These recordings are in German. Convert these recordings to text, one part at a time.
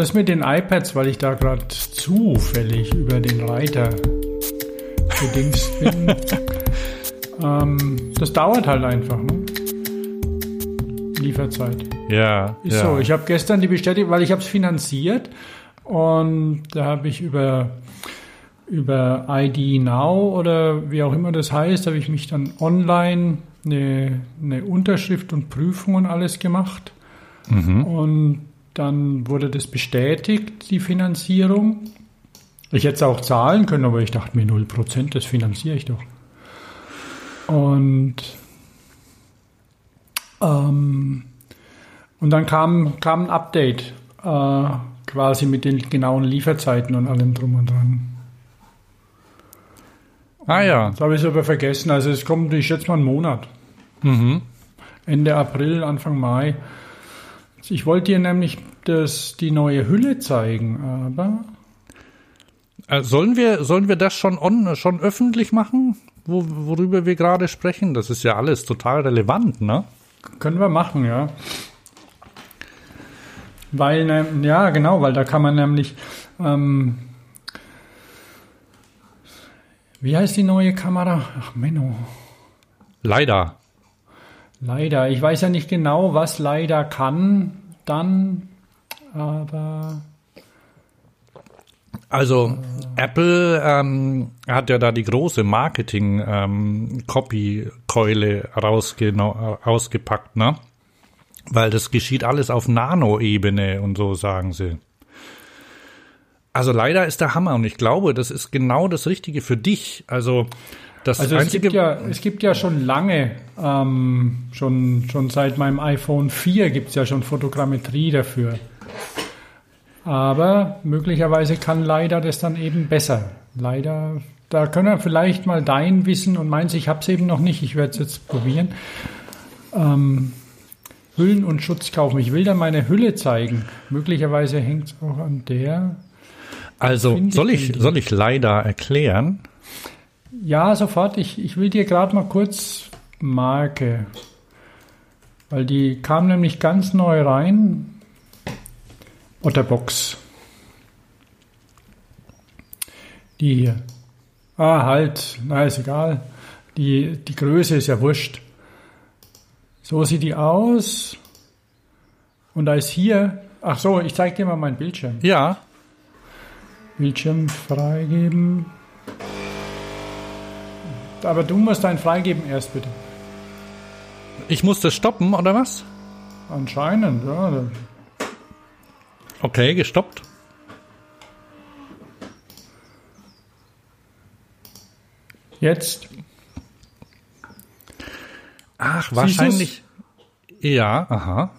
Das mit den iPads, weil ich da gerade zufällig über den Reiter gedingst bin. ähm, das dauert halt einfach, ne? Lieferzeit. Ja. Ist ja. so. Ich habe gestern die Bestätigung, weil ich habe es finanziert und da habe ich über über ID Now oder wie auch immer das heißt, habe ich mich dann online eine, eine Unterschrift und Prüfung und alles gemacht. Mhm. Und dann wurde das bestätigt, die Finanzierung. Ich hätte es auch zahlen können, aber ich dachte mir 0%, das finanziere ich doch. Und, ähm, und dann kam, kam ein Update, äh, quasi mit den genauen Lieferzeiten und allem drum und dran. Ah ja. Das habe ich aber vergessen. Also es kommt, ich schätze mal einen Monat. Mhm. Ende April, Anfang Mai. Ich wollte dir nämlich das, die neue Hülle zeigen, aber Äh, sollen wir, sollen wir das schon on, schon öffentlich machen, wo, worüber wir gerade sprechen? Das ist ja alles total relevant, ne? können wir machen, ja. Weil, ne, ja, genau, weil da kann man nämlich, ähm, wie heißt die neue Kamera? Ach, Menno. Leider. Leider. Ich weiß ja nicht genau, was leider kann dann, aber Also Apple ähm, hat ja da die große Marketing-Copy-Keule rausgeno- ausgepackt, ne? Weil das geschieht alles auf Nano-Ebene und so, sagen sie. Also leider ist der Hammer und ich glaube, das ist genau das Richtige für dich. Also das Also es gibt, ja, es gibt ja schon lange, ähm, schon, schon seit meinem iPhone 4 gibt es ja schon Fotogrammetrie dafür. Aber möglicherweise kann leider das dann eben besser. Leider, da können wir vielleicht mal dein Wissen und meins, ich habe es eben noch nicht, ich werde es jetzt probieren. Ähm, Hüllen und Schutz kaufen. Ich will da meine Hülle zeigen. Möglicherweise hängt es auch an der. Also Finde ich soll ich, irgendwie. soll ich leider erklären? Ja, sofort. Ich, ich will dir gerade mal kurz Marke. Weil die kam nämlich ganz neu rein. Otterbox. Die hier. Ah, halt. Na, ist egal. Die, die Größe ist ja wurscht. So sieht die aus. Und da ist hier. Ach so, ich zeige dir mal meinen Bildschirm. Ja. Bildschirm freigeben. Aber du musst dein freigeben erst bitte. Ich muss das stoppen, oder was? Anscheinend, ja. Okay, gestoppt. Jetzt. Ach, wahrscheinlich. Ja, aha.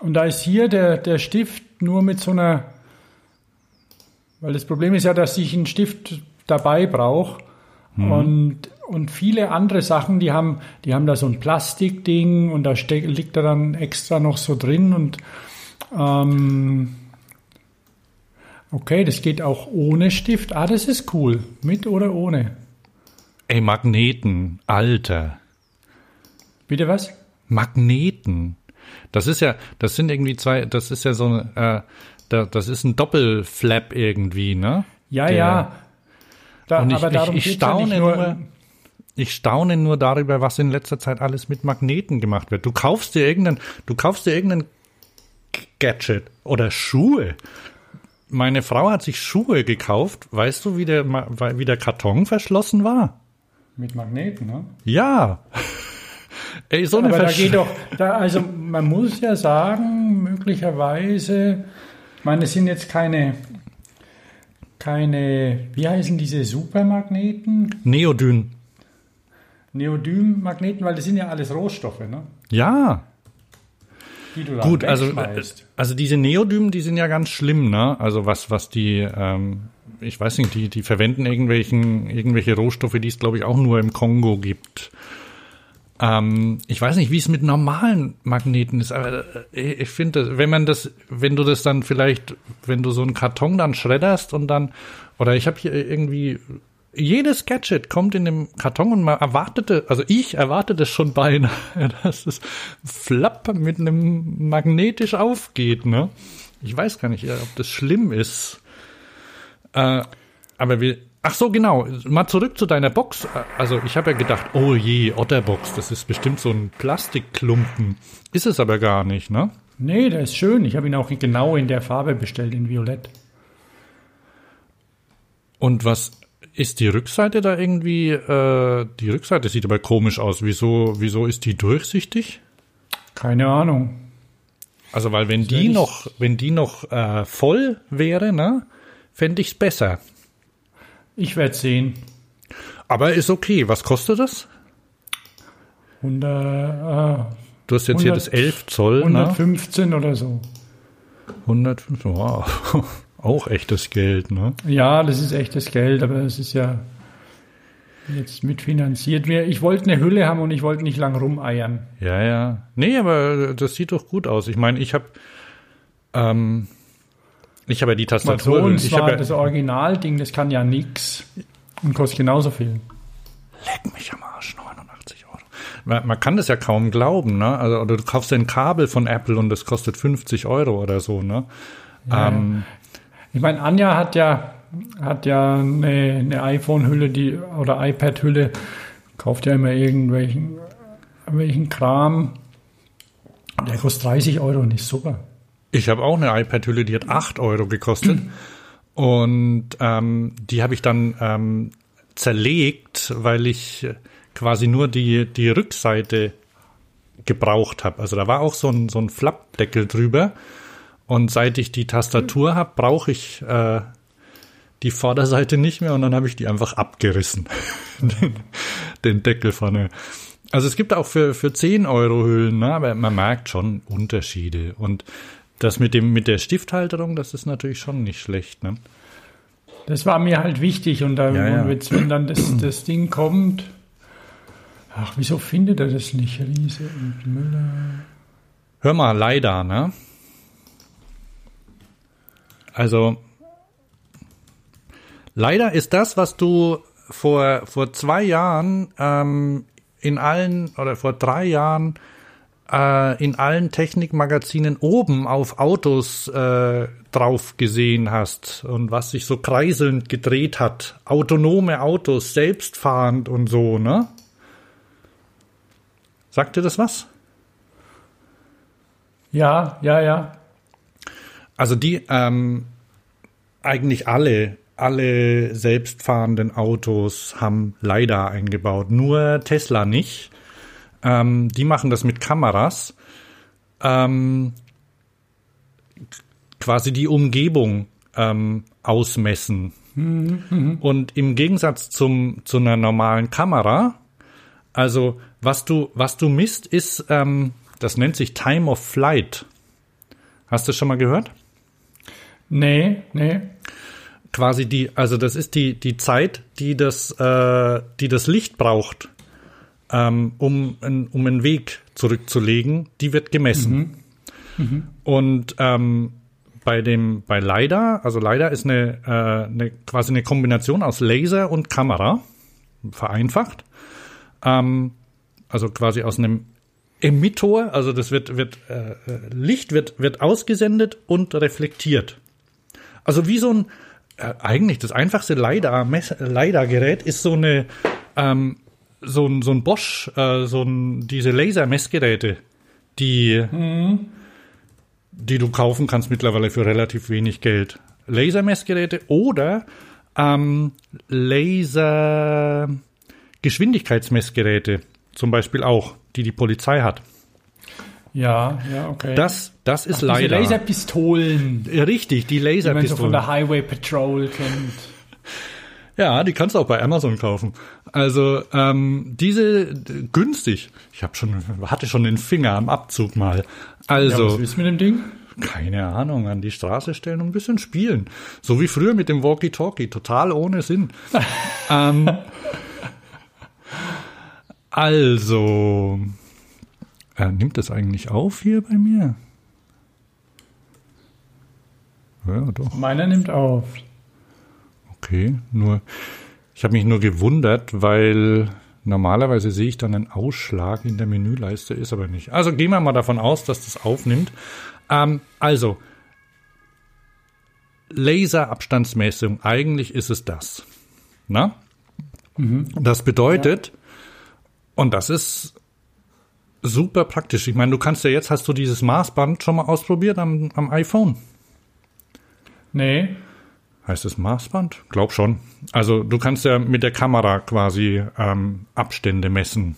Und da ist hier der, der Stift nur mit so einer. Weil das Problem ist ja, dass ich einen Stift dabei brauche. Und, und viele andere Sachen, die haben, die haben da so ein Plastikding und da steck, liegt da dann extra noch so drin und ähm, okay, das geht auch ohne Stift. Ah, das ist cool. Mit oder ohne? Ey, Magneten, Alter. Bitte was? Magneten. Das ist ja, das sind irgendwie zwei, das ist ja so eine, äh, da, das ist ein Doppelflap irgendwie, ne? Ja, Der- ja. Da, Und ich, aber darum ich, ich geht's ja staune nicht nur, ich staune nur darüber, was in letzter Zeit alles mit Magneten gemacht wird. Du kaufst dir irgendeinen, du kaufst dir irgendeinen Gadget oder Schuhe. Meine Frau hat sich Schuhe gekauft. Weißt du, wie der, wie der Karton verschlossen war? mit Magneten, ne? Ja. Ey, so eine Aber da Versch geht doch, da, also man muss ja sagen, möglicherweise, ich meine, es sind jetzt keine, keine, wie heißen diese Supermagneten? Neodyn. Neodym-Magneten, weil das sind ja alles Rohstoffe, ne? Ja. Gut, also, also diese Neodymen, die sind ja ganz schlimm, ne? Also was, was die, ähm, ich weiß nicht, die, die verwenden irgendwelchen, irgendwelche Rohstoffe, die es, glaube ich, auch nur im Kongo gibt. Ähm, ich weiß nicht, wie es mit normalen Magneten ist, aber äh, ich finde, wenn man das, wenn du das dann vielleicht, wenn du so einen Karton dann schredderst und dann, oder ich habe hier irgendwie, jedes Gadget kommt in dem Karton und man erwartete, also ich erwartete schon beinahe, dass es flapp mit einem magnetisch aufgeht, ne? Ich weiß gar nicht, ob das schlimm ist. Äh, aber wir, ach so, genau. Mal zurück zu deiner Box. Also ich habe ja gedacht, oh je, Otterbox, das ist bestimmt so ein Plastikklumpen. Ist es aber gar nicht, ne? Nee, der ist schön. Ich habe ihn auch genau in der Farbe bestellt, in Violett. Und was ist die Rückseite da irgendwie? Äh, die Rückseite sieht aber komisch aus. Wieso, wieso ist die durchsichtig? Keine Ahnung. Also weil wenn die noch, wenn die noch äh, voll wäre, ne, fände ich es besser. Ich werde sehen. Aber ist okay. Was kostet das? 100, äh, Du hast jetzt 100, hier das 11 Zoll. 115 ne? oder so. 115, wow. Auch echtes Geld, ne? Ja, das ist echtes Geld, aber es ist ja jetzt mitfinanziert. Ich wollte eine Hülle haben und ich wollte nicht lang rumeiern. Ja, ja. Nee, aber das sieht doch gut aus. Ich meine, ich habe ähm, ich habe ja die Tastatur. So, und ich habe ja das Originalding, das kann ja nix und kostet genauso viel. Leck mich am Arsch, 89 Euro. Man, man kann das ja kaum glauben, ne? Also oder du kaufst ein Kabel von Apple und das kostet 50 Euro oder so, ne? Ja. Ähm, ich meine, Anja hat ja hat ja eine, eine iPhone-Hülle, die oder iPad-Hülle, kauft ja immer irgendwelchen welchen Kram. Der kostet 30 Euro und ist super. Ich habe auch eine iPad-Hülle, die hat 8 Euro gekostet. und ähm, die habe ich dann ähm, zerlegt, weil ich quasi nur die, die Rückseite gebraucht habe. Also da war auch so ein, so ein Flappdeckel drüber. Und seit ich die Tastatur habe, brauche ich äh, die Vorderseite nicht mehr und dann habe ich die einfach abgerissen. den, den Deckel vorne. Also es gibt auch für, für 10 Euro Hüllen, ne? aber man merkt schon Unterschiede. Und das mit dem, mit der Stifthalterung, das ist natürlich schon nicht schlecht, ne? Das war mir halt wichtig und dann, ja, ja. wenn dann das, das Ding kommt, ach, wieso findet er das nicht, Riese und Müller? Hör mal, leider, ne? Also, leider ist das, was du vor, vor zwei Jahren ähm, in allen oder vor drei Jahren äh, in allen Technikmagazinen oben auf Autos äh, drauf gesehen hast und was sich so kreiselnd gedreht hat. Autonome Autos, selbstfahrend und so, ne? Sagt dir das was? Ja, ja, ja. Also die, ähm, eigentlich alle, alle selbstfahrenden Autos haben LiDAR eingebaut. Nur Tesla nicht. Ähm, die machen das mit Kameras. Ähm, quasi die Umgebung ähm, ausmessen. Mhm, Und im Gegensatz zum, zu einer normalen Kamera, also was du, was du misst, ist, ähm, das nennt sich Time of Flight. Hast du schon mal gehört? Nee, nee. Quasi die, also das ist die, die Zeit, die das, äh, die das Licht braucht, ähm, um, um einen Weg zurückzulegen, die wird gemessen. Mhm. Mhm. Und ähm, bei dem bei LiDAR, also LiDAR ist eine, äh, eine quasi eine Kombination aus Laser und Kamera, vereinfacht. Ähm, also quasi aus einem Emittor, also das wird wird äh, äh Licht wird wird ausgesendet und reflektiert. Also wie so ein äh, eigentlich das einfachste LiDAR-Gerät ist so eine ähm, so ein, so ein Bosch, äh, so ein, diese Laser-Messgeräte, die, mhm. die du kaufen kannst mittlerweile für relativ wenig Geld. Lasermessgeräte oder ähm, Laser-Geschwindigkeitsmessgeräte zum Beispiel auch, die die Polizei hat. Ja, ja, okay. Das, das ist Ach, leider. Laserpistolen. Richtig, die Laserpistolen. Die man so von der Highway Patrol kennt. Ja, die kannst du auch bei Amazon kaufen. Also ähm, diese günstig. Ich habe schon hatte schon den Finger am Abzug mal. Also ja, was willst du mit dem Ding? Keine Ahnung, an die Straße stellen und ein bisschen spielen. So wie früher mit dem Walkie-Talkie, total ohne Sinn. ähm, also, äh, nimmt das eigentlich auf hier bei mir? Ja, doch. Meiner nimmt auf. Okay, nur ich habe mich nur gewundert, weil normalerweise sehe ich dann einen Ausschlag in der Menüleiste, ist aber nicht. Also gehen wir mal davon aus, dass das aufnimmt. Ähm, also, Laserabstandsmessung, eigentlich ist es das. Na? Mhm. Das bedeutet, ja. und das ist super praktisch. Ich meine, du kannst ja jetzt, hast du dieses Maßband schon mal ausprobiert am, am iPhone? Nee. Heißt es Maßband? Glaub schon. Also du kannst ja mit der Kamera quasi ähm, Abstände messen.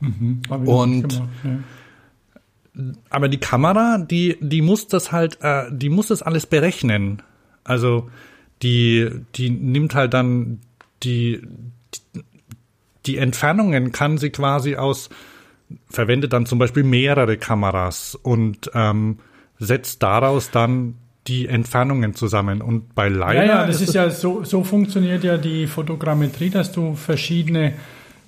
Mhm, und gemacht, ja. aber die Kamera, die die muss das halt, äh, die muss das alles berechnen. Also die die nimmt halt dann die die Entfernungen kann sie quasi aus verwendet dann zum Beispiel mehrere Kameras und ähm, setzt daraus dann die Entfernungen zusammen. Und bei Leider. Ja, ja, das ist, ist ja so, so funktioniert ja die Fotogrammetrie, dass du verschiedene,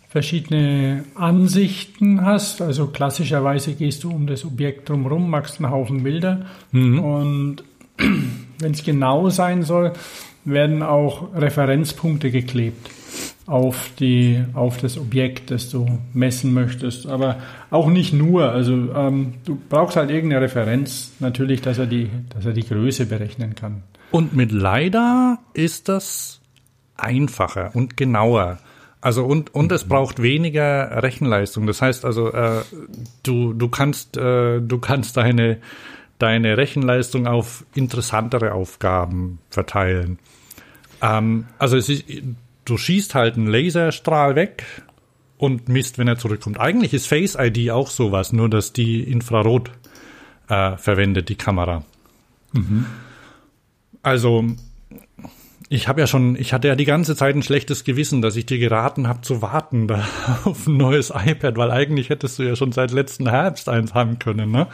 verschiedene Ansichten hast. Also klassischerweise gehst du um das Objekt drumherum, machst einen Haufen Bilder. Mhm. Und wenn es genau sein soll, werden auch Referenzpunkte geklebt auf die auf das Objekt, das du messen möchtest. Aber auch nicht nur. Also ähm, du brauchst halt irgendeine Referenz natürlich, dass er die, dass er die Größe berechnen kann. Und mit LiDAR ist das einfacher und genauer. Also und und es braucht weniger Rechenleistung. Das heißt also, äh, du du kannst äh, du kannst deine deine Rechenleistung auf interessantere Aufgaben verteilen. Ähm, also ist du schießt halt einen Laserstrahl weg und misst, wenn er zurückkommt. Eigentlich ist Face ID auch sowas, nur dass die Infrarot äh, verwendet, die Kamera. Mhm. Also ich habe ja schon, ich hatte ja die ganze Zeit ein schlechtes Gewissen, dass ich dir geraten habe zu warten da auf ein neues iPad, weil eigentlich hättest du ja schon seit letzten Herbst eins haben können, ne?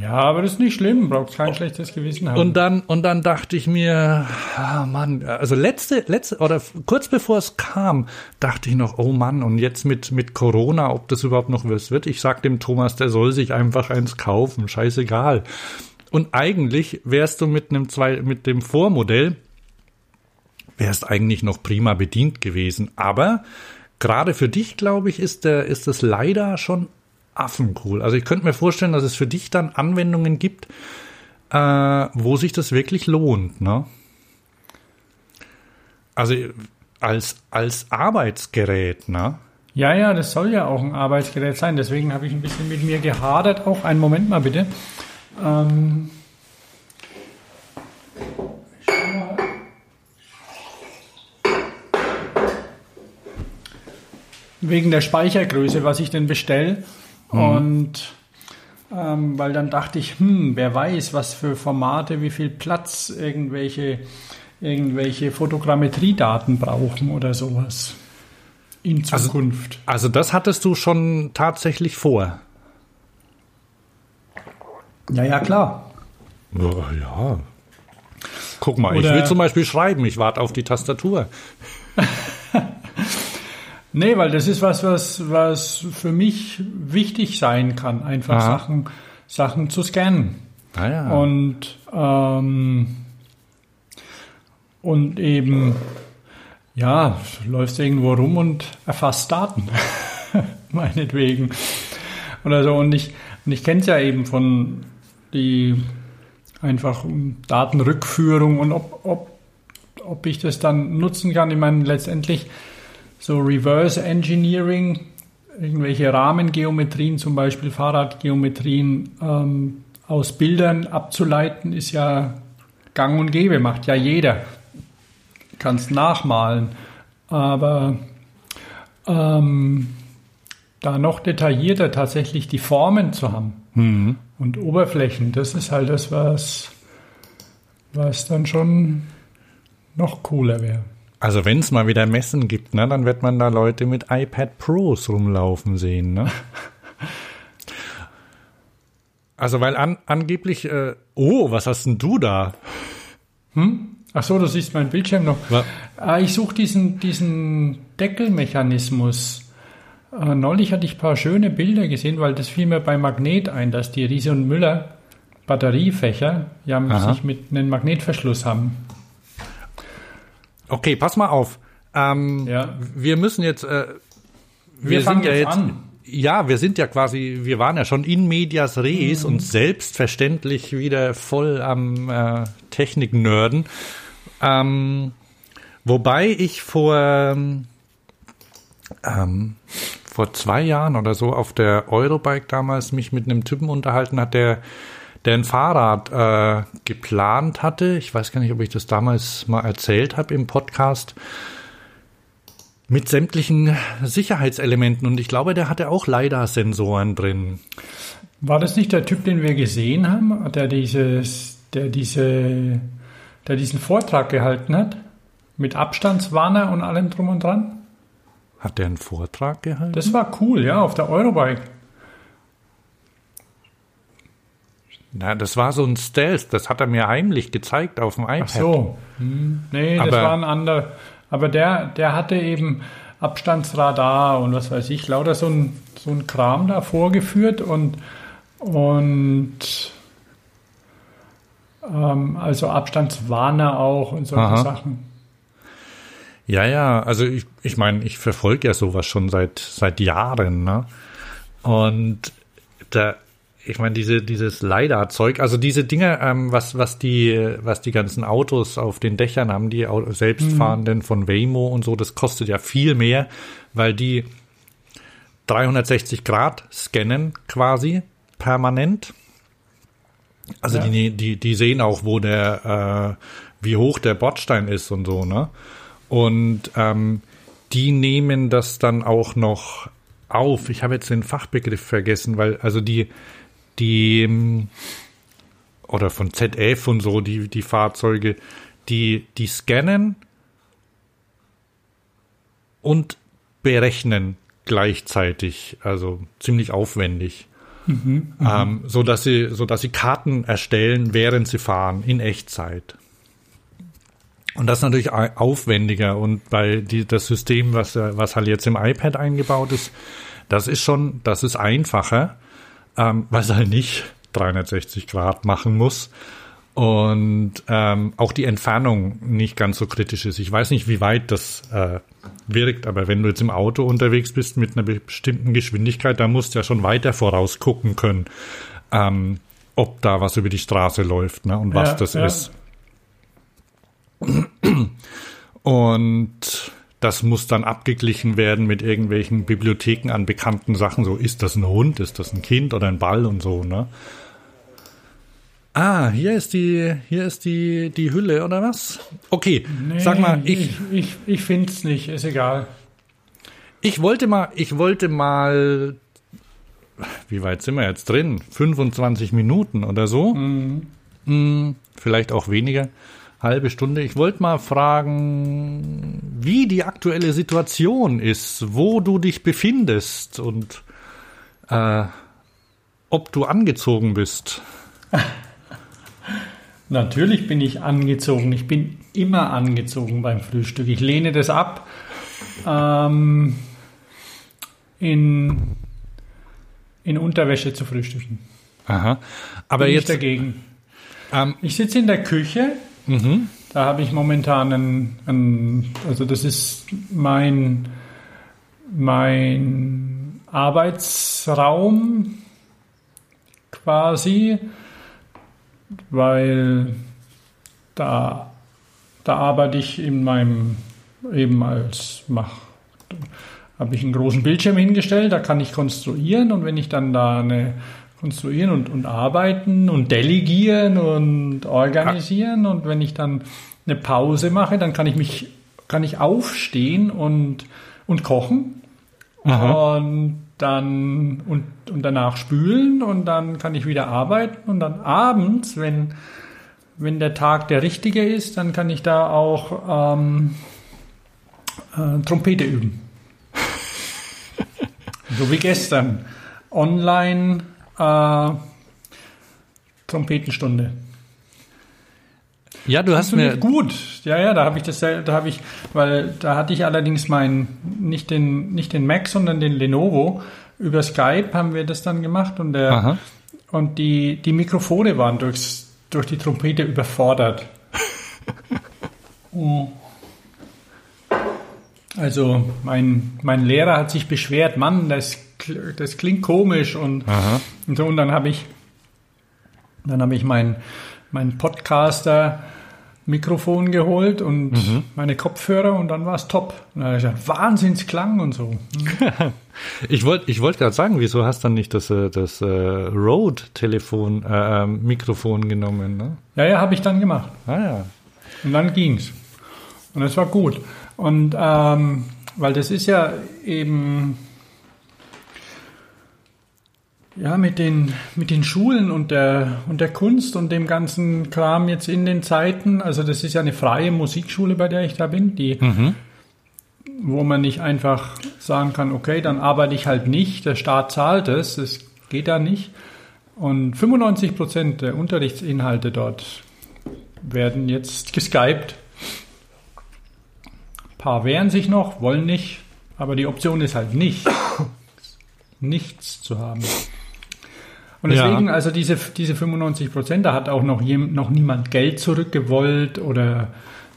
Ja, aber das ist nicht schlimm, braucht kein schlechtes Gewissen haben. Und dann, und dann dachte ich mir, ah Mann, also letzte, letzte, oder kurz bevor es kam, dachte ich noch, oh Mann, und jetzt mit, mit Corona, ob das überhaupt noch was wird. Ich sag dem Thomas, der soll sich einfach eins kaufen, scheißegal. Und eigentlich wärst du mit einem zwei, mit dem Vormodell, wärst eigentlich noch prima bedient gewesen. Aber gerade für dich, glaube ich, ist der, ist das leider schon affencool. Also ich könnte mir vorstellen, dass es für dich dann Anwendungen gibt, äh, wo sich das wirklich lohnt. Ne? Also als, als Arbeitsgerät, ne? Ja, ja, das soll ja auch ein Arbeitsgerät sein. Deswegen habe ich ein bisschen mit mir gehadert. Auch einen Moment mal bitte. Ähm wegen der Speichergröße, was ich denn bestelle. Mhm. Und ähm, weil dann dachte ich, hm, wer weiß, was für Formate, wie viel Platz irgendwelche, irgendwelche Fotogrammetriedaten brauchen oder sowas in also, Zukunft. Also, also das hattest du schon tatsächlich vor. Ja, ja, klar. Ja, ja. Guck mal, Oder ich will zum Beispiel schreiben, ich warte auf die Tastatur. Nee, weil das ist was, was, was für mich wichtig sein kann, einfach Sachen, Sachen zu scannen. Ah, ja. Und, ähm, und eben, ja, läufst irgendwo rum und erfasst Daten. Meinetwegen. Oder so. Und ich, und ich kenne es ja eben von die einfach Datenrückführung und ob, ob, ob ich das dann nutzen kann. Ich meine, letztendlich so Reverse Engineering, irgendwelche Rahmengeometrien, zum Beispiel Fahrradgeometrien ähm, aus Bildern abzuleiten, ist ja gang und gäbe, macht ja jeder. Kannst nachmalen, aber ähm, da noch detaillierter tatsächlich die Formen zu haben mhm. und Oberflächen, das ist halt das, was, was dann schon noch cooler wäre. Also wenn es mal wieder Messen gibt, ne, dann wird man da Leute mit iPad Pros rumlaufen sehen. Ne? also weil an, angeblich, äh, oh, was hast denn du da? Hm? Ach so, du siehst meinen Bildschirm noch. Äh, ich suche diesen, diesen Deckelmechanismus. Äh, neulich hatte ich ein paar schöne Bilder gesehen, weil das fiel mir bei Magnet ein, dass die Riese und Müller Batteriefächer ja sich mit einem Magnetverschluss haben. Okay, pass mal auf. Ähm, ja. Wir müssen jetzt. Äh, wir, wir fangen ja jetzt. An. ja, wir sind ja quasi, wir waren ja schon in medias res Mhm. und selbstverständlich wieder voll am äh, Technik-Nörden. Ähm, wobei ich vor, ähm, vor zwei Jahren oder so auf der Eurobike damals mich mit einem Typen unterhalten hat, der, der ein Fahrrad äh, geplant hatte. Ich weiß gar nicht, ob ich das damals mal erzählt habe im Podcast mit sämtlichen Sicherheitselementen und ich glaube, der hatte auch LiDAR-Sensoren drin. War das nicht der Typ, den wir gesehen haben, der dieses, der diese, der diesen Vortrag gehalten hat? Mit Abstandswarner und allem drum und dran? Hat der einen Vortrag gehalten? Das war cool, ja, auf der Eurobike. Na, das war so ein Stealth, das hat er mir heimlich gezeigt auf dem iPad. Ach so. Hm, nee, das Aber- war ein anderer. Aber der, der hatte eben Abstandsradar und was weiß ich, lauter so ein, so ein Kram da vorgeführt und, und ähm, also Abstandswarner auch und solche Aha. Sachen. Ja, ja, also ich, ich meine, ich verfolge ja sowas schon seit, seit Jahren, ne? Und da, ich meine, diese, dieses LiDAR-Zeug, also diese Dinge, ähm, was, was die, was die ganzen Autos auf den Dächern haben, die selbstfahrenden von Waymo und so, das kostet ja viel mehr, weil die 360 Grad scannen quasi permanent. Also Ja. die, die, die sehen auch, wo der, äh, wie hoch der Bordstein ist und so, ne? Und ähm, die nehmen das dann auch noch auf. Ich habe jetzt den Fachbegriff vergessen, weil also die, die oder von ZF und so, die, die Fahrzeuge, die, die scannen und berechnen gleichzeitig, also ziemlich aufwendig. Ähm, so dass sie, so dass sie Karten erstellen, während sie fahren, in Echtzeit. Und das ist natürlich au- aufwendiger und bei die, das System, was, was halt jetzt im iPad eingebaut ist, das ist schon, das ist einfacher, ähm, weil es halt nicht 360 Grad machen muss und ähm, auch die Entfernung nicht ganz so kritisch ist. Ich weiß nicht, wie weit das äh, wirkt, aber wenn du jetzt im Auto unterwegs bist mit einer bestimmten Geschwindigkeit, da musst du ja schon weiter vorausgucken können, ähm, ob da was über die Straße läuft ne, und was Ja, das ja. ist. Und das muss dann abgeglichen werden mit irgendwelchen Bibliotheken an bekannten Sachen. So, ist das ein Hund, ist das ein Kind oder ein Ball und so, ne? Ah, hier ist die, hier ist die, die Hülle, oder was? Okay, Nee, sag mal, ich, ich, ich, ich finde es nicht, ist egal. ich wollte mal, ich wollte mal, wie weit sind wir jetzt drin? 25 Minuten oder so? Mm, vielleicht auch weniger. Halbe Stunde. Ich wollte mal fragen, wie die aktuelle Situation ist, wo du dich befindest und äh, ob du angezogen bist. Natürlich bin ich angezogen. Ich bin immer angezogen beim Frühstück. Ich lehne das ab. Ähm, in, in Unterwäsche zu frühstücken. Aha. Aber Bin jetzt, dagegen. ähm, Ich sitze in der Küche. Da habe ich momentan einen, einen, also das ist mein, mein Arbeitsraum quasi, weil da, da arbeite ich in meinem, eben als mach, habe ich einen großen Bildschirm hingestellt, da kann ich konstruieren und wenn ich dann da eine konstruieren und, und arbeiten und delegieren und organisieren und wenn ich dann eine Pause mache, dann kann ich mich, kann ich aufstehen und, und kochen und dann und, und danach spülen und dann kann ich wieder arbeiten und dann abends, wenn, wenn der Tag der richtige ist, dann kann ich da auch ähm, äh, Trompete üben. so wie gestern. Online äh, Trompetenstunde. ja, du hast mir, gut. Ja, ja, da habe ich das, da habe ich, weil da hatte ich allerdings meinen, nicht den, nicht den Mac, sondern den Lenovo. Über Skype haben wir das dann gemacht und der, Aha. und die, die Mikrofone waren durchs, durch die Trompete überfordert. Oh. Also mein, mein Lehrer hat sich beschwert, Mann, das das klingt komisch und, und so. Und dann habe ich, dann habe ich mein, mein Podcaster Mikrofon geholt und mhm. meine Kopfhörer und dann war es top. Wahnsinnsklang und so. ich wollte ich wollte gerade sagen, wieso hast du dann nicht das, äh, das äh, Rode-Telefon, äh, Mikrofon genommen? Ne? Ja, ja, habe ich dann gemacht. Ah ja. Und dann ging's. Und es war gut. Und ähm, weil das ist ja eben ja, mit den, mit den Schulen und der, und der Kunst und dem ganzen Kram jetzt in den Zeiten, also das ist ja eine freie Musikschule, bei der ich da bin, die, mhm. wo man nicht einfach sagen kann, okay, dann arbeite ich halt nicht, der Staat zahlt es, das geht da nicht. Und 95 Prozent der Unterrichtsinhalte dort werden jetzt geskypt. Ein paar wehren sich noch, wollen nicht, aber die Option ist halt nicht, nichts zu haben. Und deswegen, ja. also diese, diese 95 Prozent, da hat auch noch, jem, noch niemand Geld zurückgewollt oder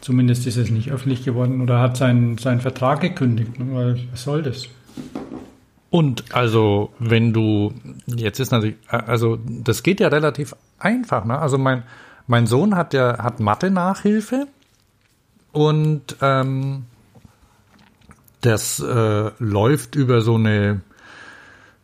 zumindest ist es nicht öffentlich geworden oder hat seinen, seinen Vertrag gekündigt. Weil was soll das? Und also, wenn du, jetzt ist natürlich, also das geht ja relativ einfach, ne? Also mein, mein Sohn hat ja, hat Mathe-Nachhilfe und ähm, das äh, läuft über so eine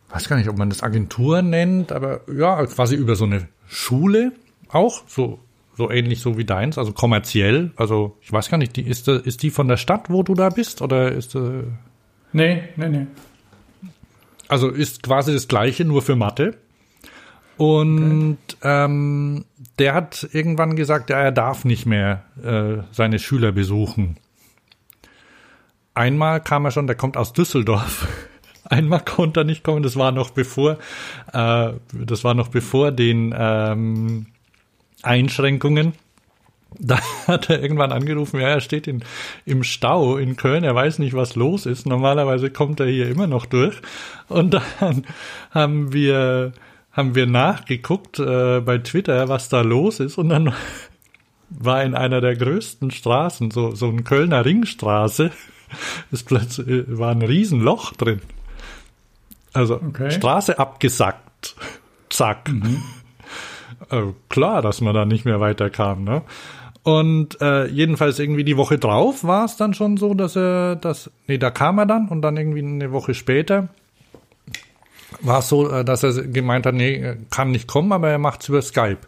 weiß gar nicht, ob man das Agentur nennt, aber ja, quasi über so eine Schule auch, so, so ähnlich so wie deins, also kommerziell. Also ich weiß gar nicht, die, ist, ist die von der Stadt, wo du da bist, oder ist äh Nee, nee, nee. Also ist quasi das gleiche, nur für Mathe. Und okay. ähm, der hat irgendwann gesagt, ja, er darf nicht mehr äh, seine Schüler besuchen. Einmal kam er schon, der kommt aus Düsseldorf. einmal konnte er nicht kommen. Das war noch bevor, äh, das war noch bevor den ähm, Einschränkungen. Da hat er irgendwann angerufen, ja, er steht in, im Stau in Köln, er weiß nicht, was los ist. Normalerweise kommt er hier immer noch durch. Und dann haben wir, haben wir nachgeguckt äh, bei Twitter, was da los ist. Und dann war in einer der größten Straßen, so, so ein Kölner Ringstraße, ist plötzlich, war ein Riesenloch drin. Also okay. Straße abgesackt. Zack. Mhm. Äh, klar, dass man da nicht mehr weiterkam, ne? Und äh, jedenfalls irgendwie die Woche drauf war es dann schon so, dass er das, nee, da kam er dann und dann irgendwie eine Woche später war es so, äh, dass er gemeint hat, nee, kann nicht kommen, aber er macht's über Skype.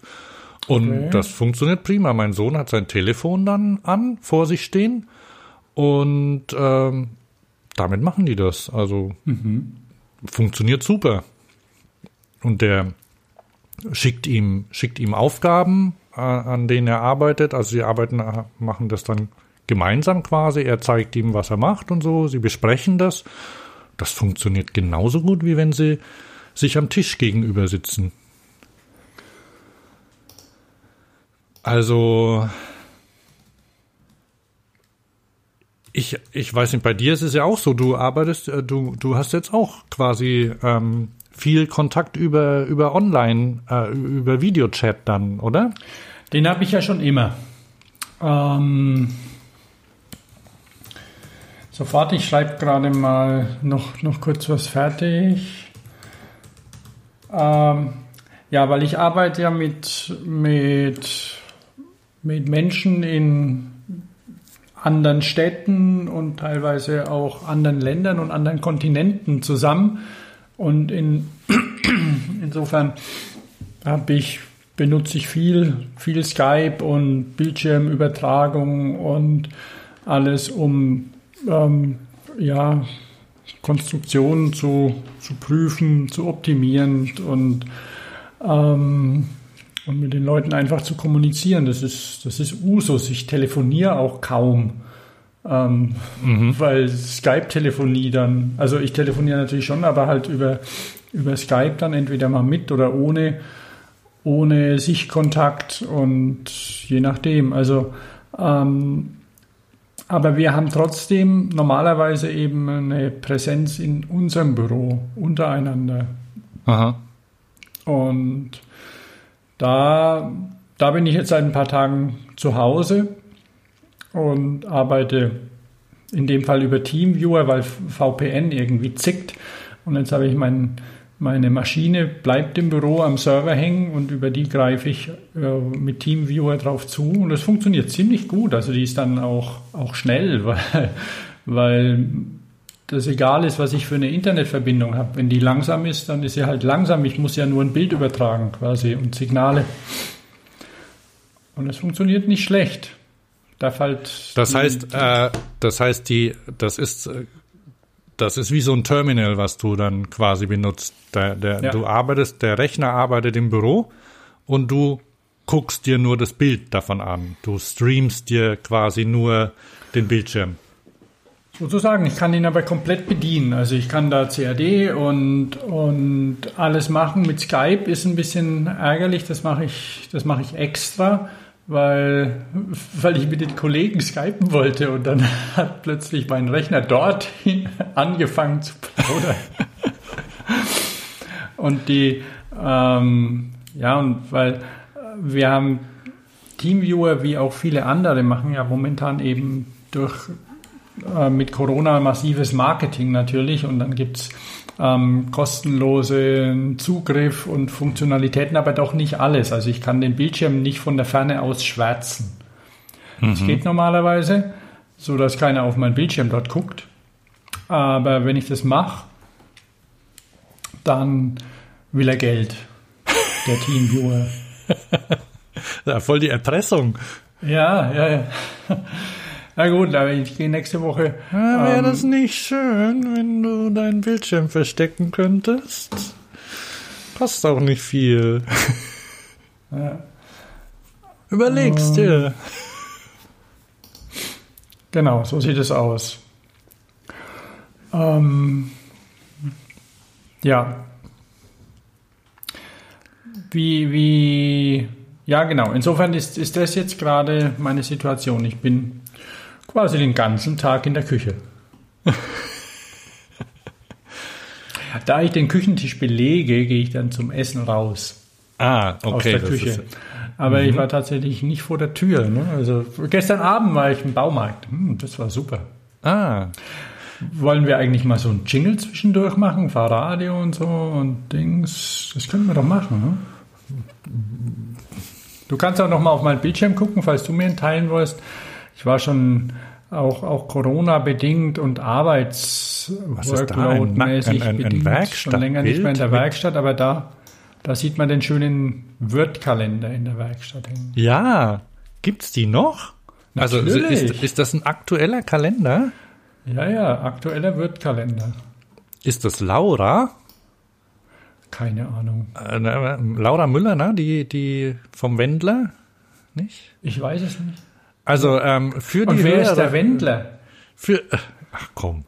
Und okay. das funktioniert prima. Mein Sohn hat sein Telefon dann an, vor sich stehen und ähm, damit machen die das. Also mhm funktioniert super. Und der schickt ihm, schickt ihm Aufgaben, äh, an denen er arbeitet. Also sie arbeiten, äh, machen das dann gemeinsam quasi. Er zeigt ihm, was er macht und so. Sie besprechen das. Das funktioniert genauso gut, wie wenn sie sich am Tisch gegenüber sitzen. Also Ich, ich weiß nicht, bei dir ist es ja auch so, du arbeitest, äh, du, du hast jetzt auch quasi ähm, viel Kontakt über, über Online, äh, über Videochat dann, oder? Den habe ich ja schon immer. Ähm, sofort, ich schreibe gerade mal noch, noch kurz was fertig. Ähm, ja, weil ich arbeite ja mit, mit, mit Menschen in anderen Städten und teilweise auch anderen Ländern und anderen Kontinenten zusammen. Und in, insofern habe ich, benutze ich viel, viel Skype und Bildschirmübertragung und alles, um ähm, ja, Konstruktionen zu, zu prüfen, zu optimieren und ähm, und mit den Leuten einfach zu kommunizieren. Das ist, das ist Usus. Ich telefoniere auch kaum. Ähm, mhm. Weil Skype-Telefonie dann, also ich telefoniere natürlich schon, aber halt über, über Skype dann entweder mal mit oder ohne, ohne Sichtkontakt und je nachdem. Also, ähm, aber wir haben trotzdem normalerweise eben eine Präsenz in unserem Büro untereinander. Aha. Und da, da bin ich jetzt seit ein paar Tagen zu Hause und arbeite in dem Fall über Teamviewer, weil VPN irgendwie zickt. Und jetzt habe ich mein, meine Maschine bleibt im Büro am Server hängen und über die greife ich äh, mit TeamViewer drauf zu und das funktioniert ziemlich gut. Also die ist dann auch, auch schnell, weil, weil das egal ist, was ich für eine Internetverbindung habe. Wenn die langsam ist, dann ist sie halt langsam. Ich muss ja nur ein Bild übertragen quasi und Signale. Und es funktioniert nicht schlecht. Da fällt. Das heißt, äh, das heißt, die, das ist, das ist wie so ein Terminal, was du dann quasi benutzt. Der, der, ja. Du arbeitest, der Rechner arbeitet im Büro und du guckst dir nur das Bild davon an. Du streamst dir quasi nur den Bildschirm. Sozusagen, ich kann ihn aber komplett bedienen. Also ich kann da CAD und, und alles machen. Mit Skype ist ein bisschen ärgerlich, das mache ich, das mache ich extra weil, weil ich mit den Kollegen skypen wollte und dann hat plötzlich mein Rechner dort angefangen zu plaudern. und die, ähm, ja, und weil wir haben Teamviewer wie auch viele andere machen ja momentan eben durch äh, mit Corona massives Marketing natürlich und dann gibt es ähm, kostenlosen Zugriff und Funktionalitäten, aber doch nicht alles. Also ich kann den Bildschirm nicht von der Ferne aus schwärzen. Mhm. Das geht normalerweise, so dass keiner auf meinen Bildschirm dort guckt. Aber wenn ich das mache, dann will er Geld. Der Teamviewer. ja, voll die Erpressung. Ja, ja, ja. Na gut, aber ich gehe nächste Woche. Ja, Wäre ähm, das nicht schön, wenn du deinen Bildschirm verstecken könntest? Passt auch nicht viel. Ja. Überlegst ähm, dir. Genau, so sieht es aus. Ähm, ja. Wie, wie, ja, genau. Insofern ist, ist das jetzt gerade meine Situation. Ich bin quasi den ganzen Tag in der Küche. da ich den Küchentisch belege, gehe ich dann zum Essen raus. Ah, okay. Aus der Küche. Ist, Aber ich mhm. war tatsächlich nicht vor der Tür. Ne? Also gestern Abend war ich im Baumarkt. Hm, das war super. Ah. Wollen wir eigentlich mal so ein Jingle zwischendurch machen? Fahrradio und so und Dings. Das können wir doch machen. Ne? Du kannst auch noch mal auf meinen Bildschirm gucken, falls du mir einen teilen willst ich war schon auch, auch Corona-bedingt und Arbeits-Workload-mäßig bedingt ein schon länger nicht mehr in der Werkstatt, aber da, da sieht man den schönen Word-Kalender in der Werkstatt hängen. Ja, gibt's die noch? Also ist, ist das ein aktueller Kalender? Ja, ja, aktueller Word-Kalender. Ist das Laura? Keine Ahnung. Äh, Laura Müller, ne? Die, die vom Wendler? Nicht? Ich weiß es nicht. Also ähm, für die Und wer Hörer, ist der Wendler? Für ach komm,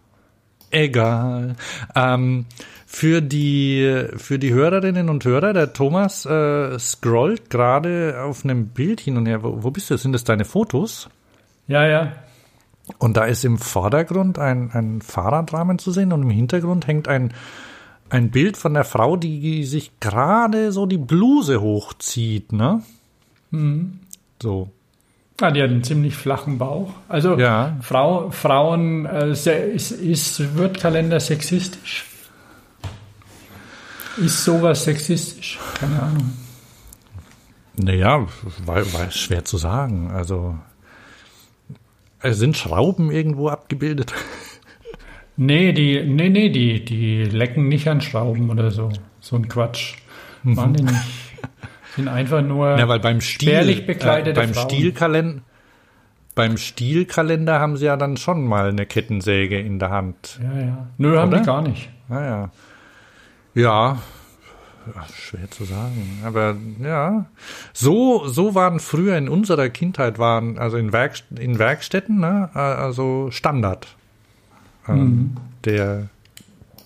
egal. Ähm, für die für die Hörerinnen und Hörer, der Thomas äh, scrollt gerade auf einem Bild hin und her. Wo, wo bist du? Sind das deine Fotos? Ja, ja. Und da ist im Vordergrund ein, ein Fahrradrahmen zu sehen und im Hintergrund hängt ein, ein Bild von der Frau, die sich gerade so die Bluse hochzieht, ne? Mhm. So. Ah, die hat einen ziemlich flachen Bauch. Also ja. Frau, Frauen äh, ist, ist, wird Kalender sexistisch? Ist sowas sexistisch? Keine Ahnung. Naja, war, war schwer zu sagen. Also sind Schrauben irgendwo abgebildet? Nee, die, nee, nee, die, die lecken nicht an Schrauben oder so. So ein Quatsch. Machen die nicht. Sind einfach nur ja, weil beim Stil, spärlich bekleidete äh, beim Frauen. Stilkalender beim Stilkalender haben sie ja dann schon mal eine Kettensäge in der Hand. Ja, ja. Nö, haben die gar nicht. Naja. Ja. ja. Schwer zu sagen. Aber ja. So, so waren früher in unserer Kindheit waren, also in, Werk, in Werkstätten, ne, also Standard. Ähm, mhm. Der,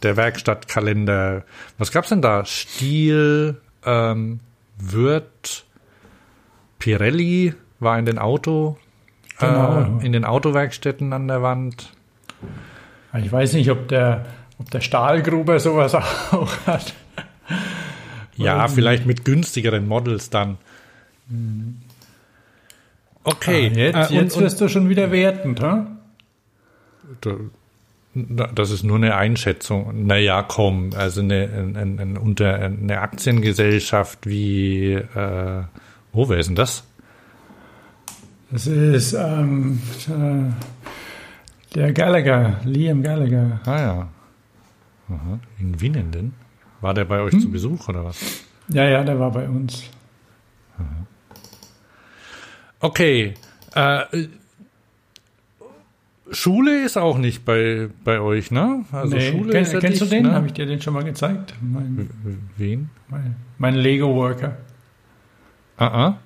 der Werkstattkalender. Was gab's denn da? Stil, ähm, Wirt, Pirelli war in den Auto, genau. äh, in den Autowerkstätten an der Wand. Ich weiß nicht, ob der, ob der Stahlgruber sowas auch hat. Ja, vielleicht mit günstigeren Models dann. Okay. Ah, jetzt, äh, jetzt und, wirst du schon wieder wertend, ha? Da, Das ist nur eine Einschätzung. Naja, komm, also eine, eine, eine, unter, eine Aktiengesellschaft wie, äh, oh, wer ist denn das? Das ist ähm, äh, der Gallagher, Liam Gallagher. Ah ja. Aha. In Wien denn? War der bei euch hm? zu Besuch oder was? Ja, ja, der war bei uns. Aha. Okay. Äh, Schule ist auch nicht bei, bei euch, ne? Also nee. Schule Ken, ist ja Kennst nicht, du den? Ne? Habe ich dir den schon mal gezeigt? Mein, Wen? Mein, mein Lego-Worker. Ah, ah.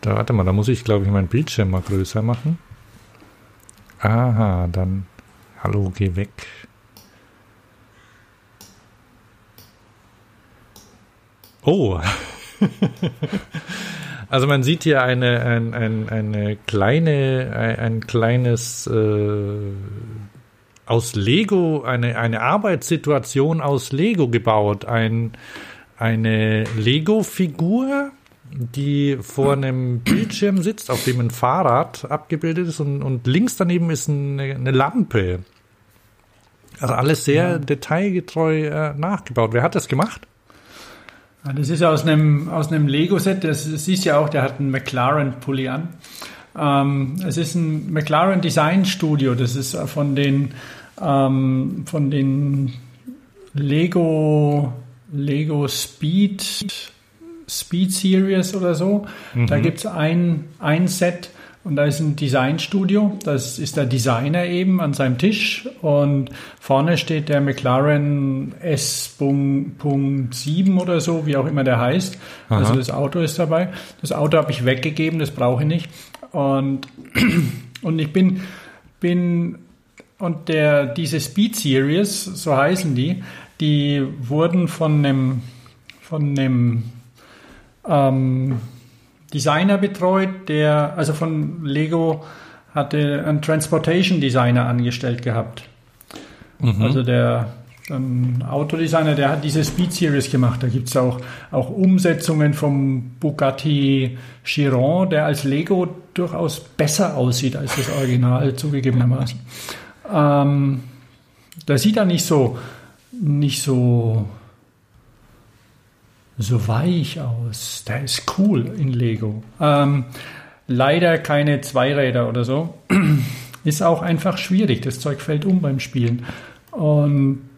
Da, warte mal, da muss ich, glaube ich, meinen Bildschirm mal größer machen. Aha, dann. Hallo, geh weg. Oh. Also man sieht hier eine, ein, ein, eine kleine, ein, ein kleines äh, aus Lego, eine, eine Arbeitssituation aus Lego gebaut. Ein, eine Lego-Figur, die vor einem Bildschirm sitzt, auf dem ein Fahrrad abgebildet ist und, und links daneben ist eine, eine Lampe. Also alles sehr ja. detailgetreu äh, nachgebaut. Wer hat das gemacht? Das ist aus einem, aus einem Lego-Set. Das siehst ja auch, der hat einen McLaren-Pulli an. Ähm, es ist ein McLaren Design Studio. Das ist von den, ähm, von den Lego, Lego Speed, Speed Series oder so. Mhm. Da gibt es ein, ein Set, und da ist ein Designstudio, das ist der Designer eben an seinem Tisch und vorne steht der McLaren S.7 oder so, wie auch immer der heißt. Aha. Also das Auto ist dabei. Das Auto habe ich weggegeben, das brauche ich nicht. Und, und ich bin, bin und der, diese Speed Series, so heißen die, die wurden von einem, von einem ähm, Designer betreut, der, also von Lego hatte einen Transportation Designer angestellt gehabt. Mhm. Also der ein Autodesigner, der hat diese Speed Series gemacht. Da gibt es auch, auch Umsetzungen vom Bugatti Chiron, der als Lego durchaus besser aussieht als das Original, zugegebenermaßen. Ähm, da sieht er nicht so, nicht so so weich aus. Der ist cool in Lego. Ähm, leider keine Zweiräder oder so. Ist auch einfach schwierig. Das Zeug fällt um beim Spielen. Und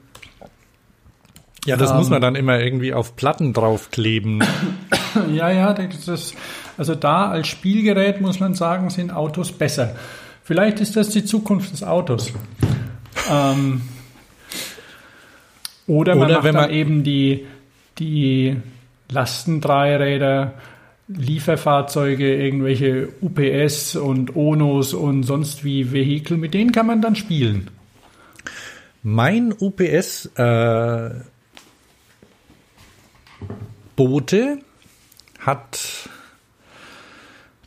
ja, das ähm, muss man dann immer irgendwie auf Platten draufkleben. ja, ja, das, also da als Spielgerät muss man sagen, sind Autos besser. Vielleicht ist das die Zukunft des Autos. Ähm, oder man oder macht wenn man eben die, die Lastendreiräder, Lieferfahrzeuge, irgendwelche UPS und ONOs und sonst wie Vehikel, mit denen kann man dann spielen. Mein UPS äh, Bote hat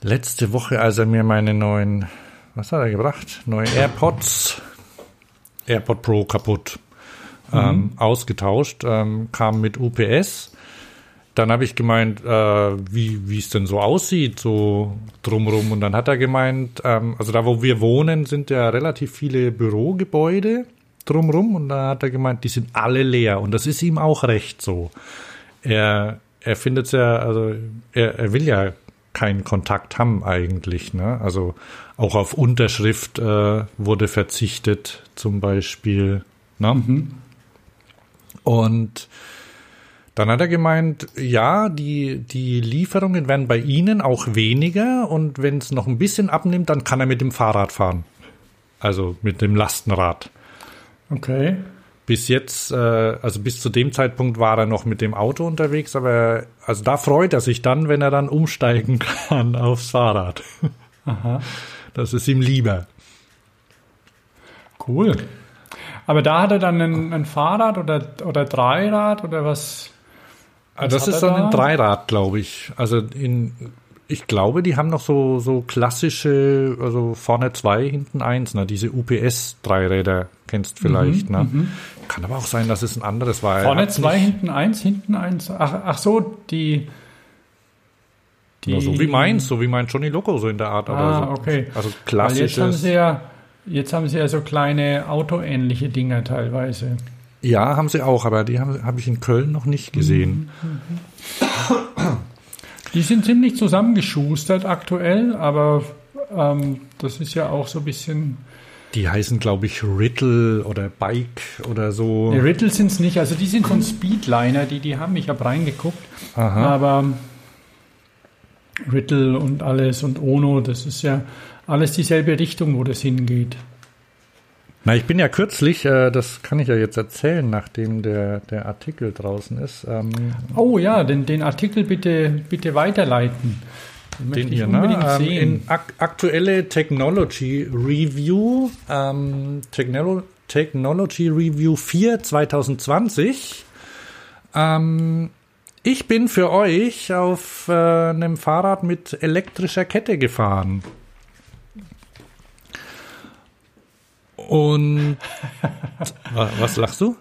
letzte Woche, als er mir meine neuen, was hat er gebracht? Neue AirPods, AirPod Pro kaputt, mhm. ähm, ausgetauscht, ähm, kam mit UPS dann habe ich gemeint, äh, wie wie es denn so aussieht, so drumrum. Und dann hat er gemeint, ähm, also da, wo wir wohnen, sind ja relativ viele Bürogebäude drumrum. Und da hat er gemeint, die sind alle leer. Und das ist ihm auch recht so. Er, er findet es ja, also er, er will ja keinen Kontakt haben eigentlich. Ne? Also auch auf Unterschrift äh, wurde verzichtet, zum Beispiel. Ne? Mhm. Und dann hat er gemeint, ja, die, die Lieferungen werden bei Ihnen auch weniger und wenn es noch ein bisschen abnimmt, dann kann er mit dem Fahrrad fahren. Also mit dem Lastenrad. Okay. Bis jetzt, äh, also bis zu dem Zeitpunkt war er noch mit dem Auto unterwegs, aber also da freut er sich dann, wenn er dann umsteigen kann aufs Fahrrad. Aha. Das ist ihm lieber. Cool. Aber da hat er dann ein, ein Fahrrad oder, oder Dreirad oder was? Ah, das ist dann da? ein Dreirad, glaube ich. Also in, ich glaube, die haben noch so, so klassische, also vorne zwei, hinten eins, ne? Diese UPS-Dreiräder kennst vielleicht, mhm, ne? Mhm. Kann aber auch sein, dass es ein anderes war. Vorne zwei, hinten eins, hinten eins. Ach, ach so, die, die ja, so wie meins, so wie mein Johnny Loco, so in der Art. Ah, so. okay. Also klassisches. Weil jetzt haben sie ja, Jetzt haben sie ja so kleine autoähnliche Dinger teilweise. Ja, haben sie auch, aber die habe hab ich in Köln noch nicht gesehen. Die sind ziemlich zusammengeschustert aktuell, aber ähm, das ist ja auch so ein bisschen. Die heißen, glaube ich, Riddle oder Bike oder so. Die Riddle sind es nicht, also die sind von Speedliner, die, die haben, ich habe reingeguckt. Aha. Aber Riddle und alles und Ono, das ist ja alles dieselbe Richtung, wo das hingeht. Na, ich bin ja kürzlich, äh, das kann ich ja jetzt erzählen, nachdem der, der Artikel draußen ist. Ähm, oh ja, den, den Artikel bitte, bitte weiterleiten. Den, den hier, ne? Ähm, in ak aktuelle Technology Review, ähm, Technolo Technology Review 4 2020. Ähm, ich bin für euch auf äh, einem Fahrrad mit elektrischer Kette gefahren. Und was lachst du?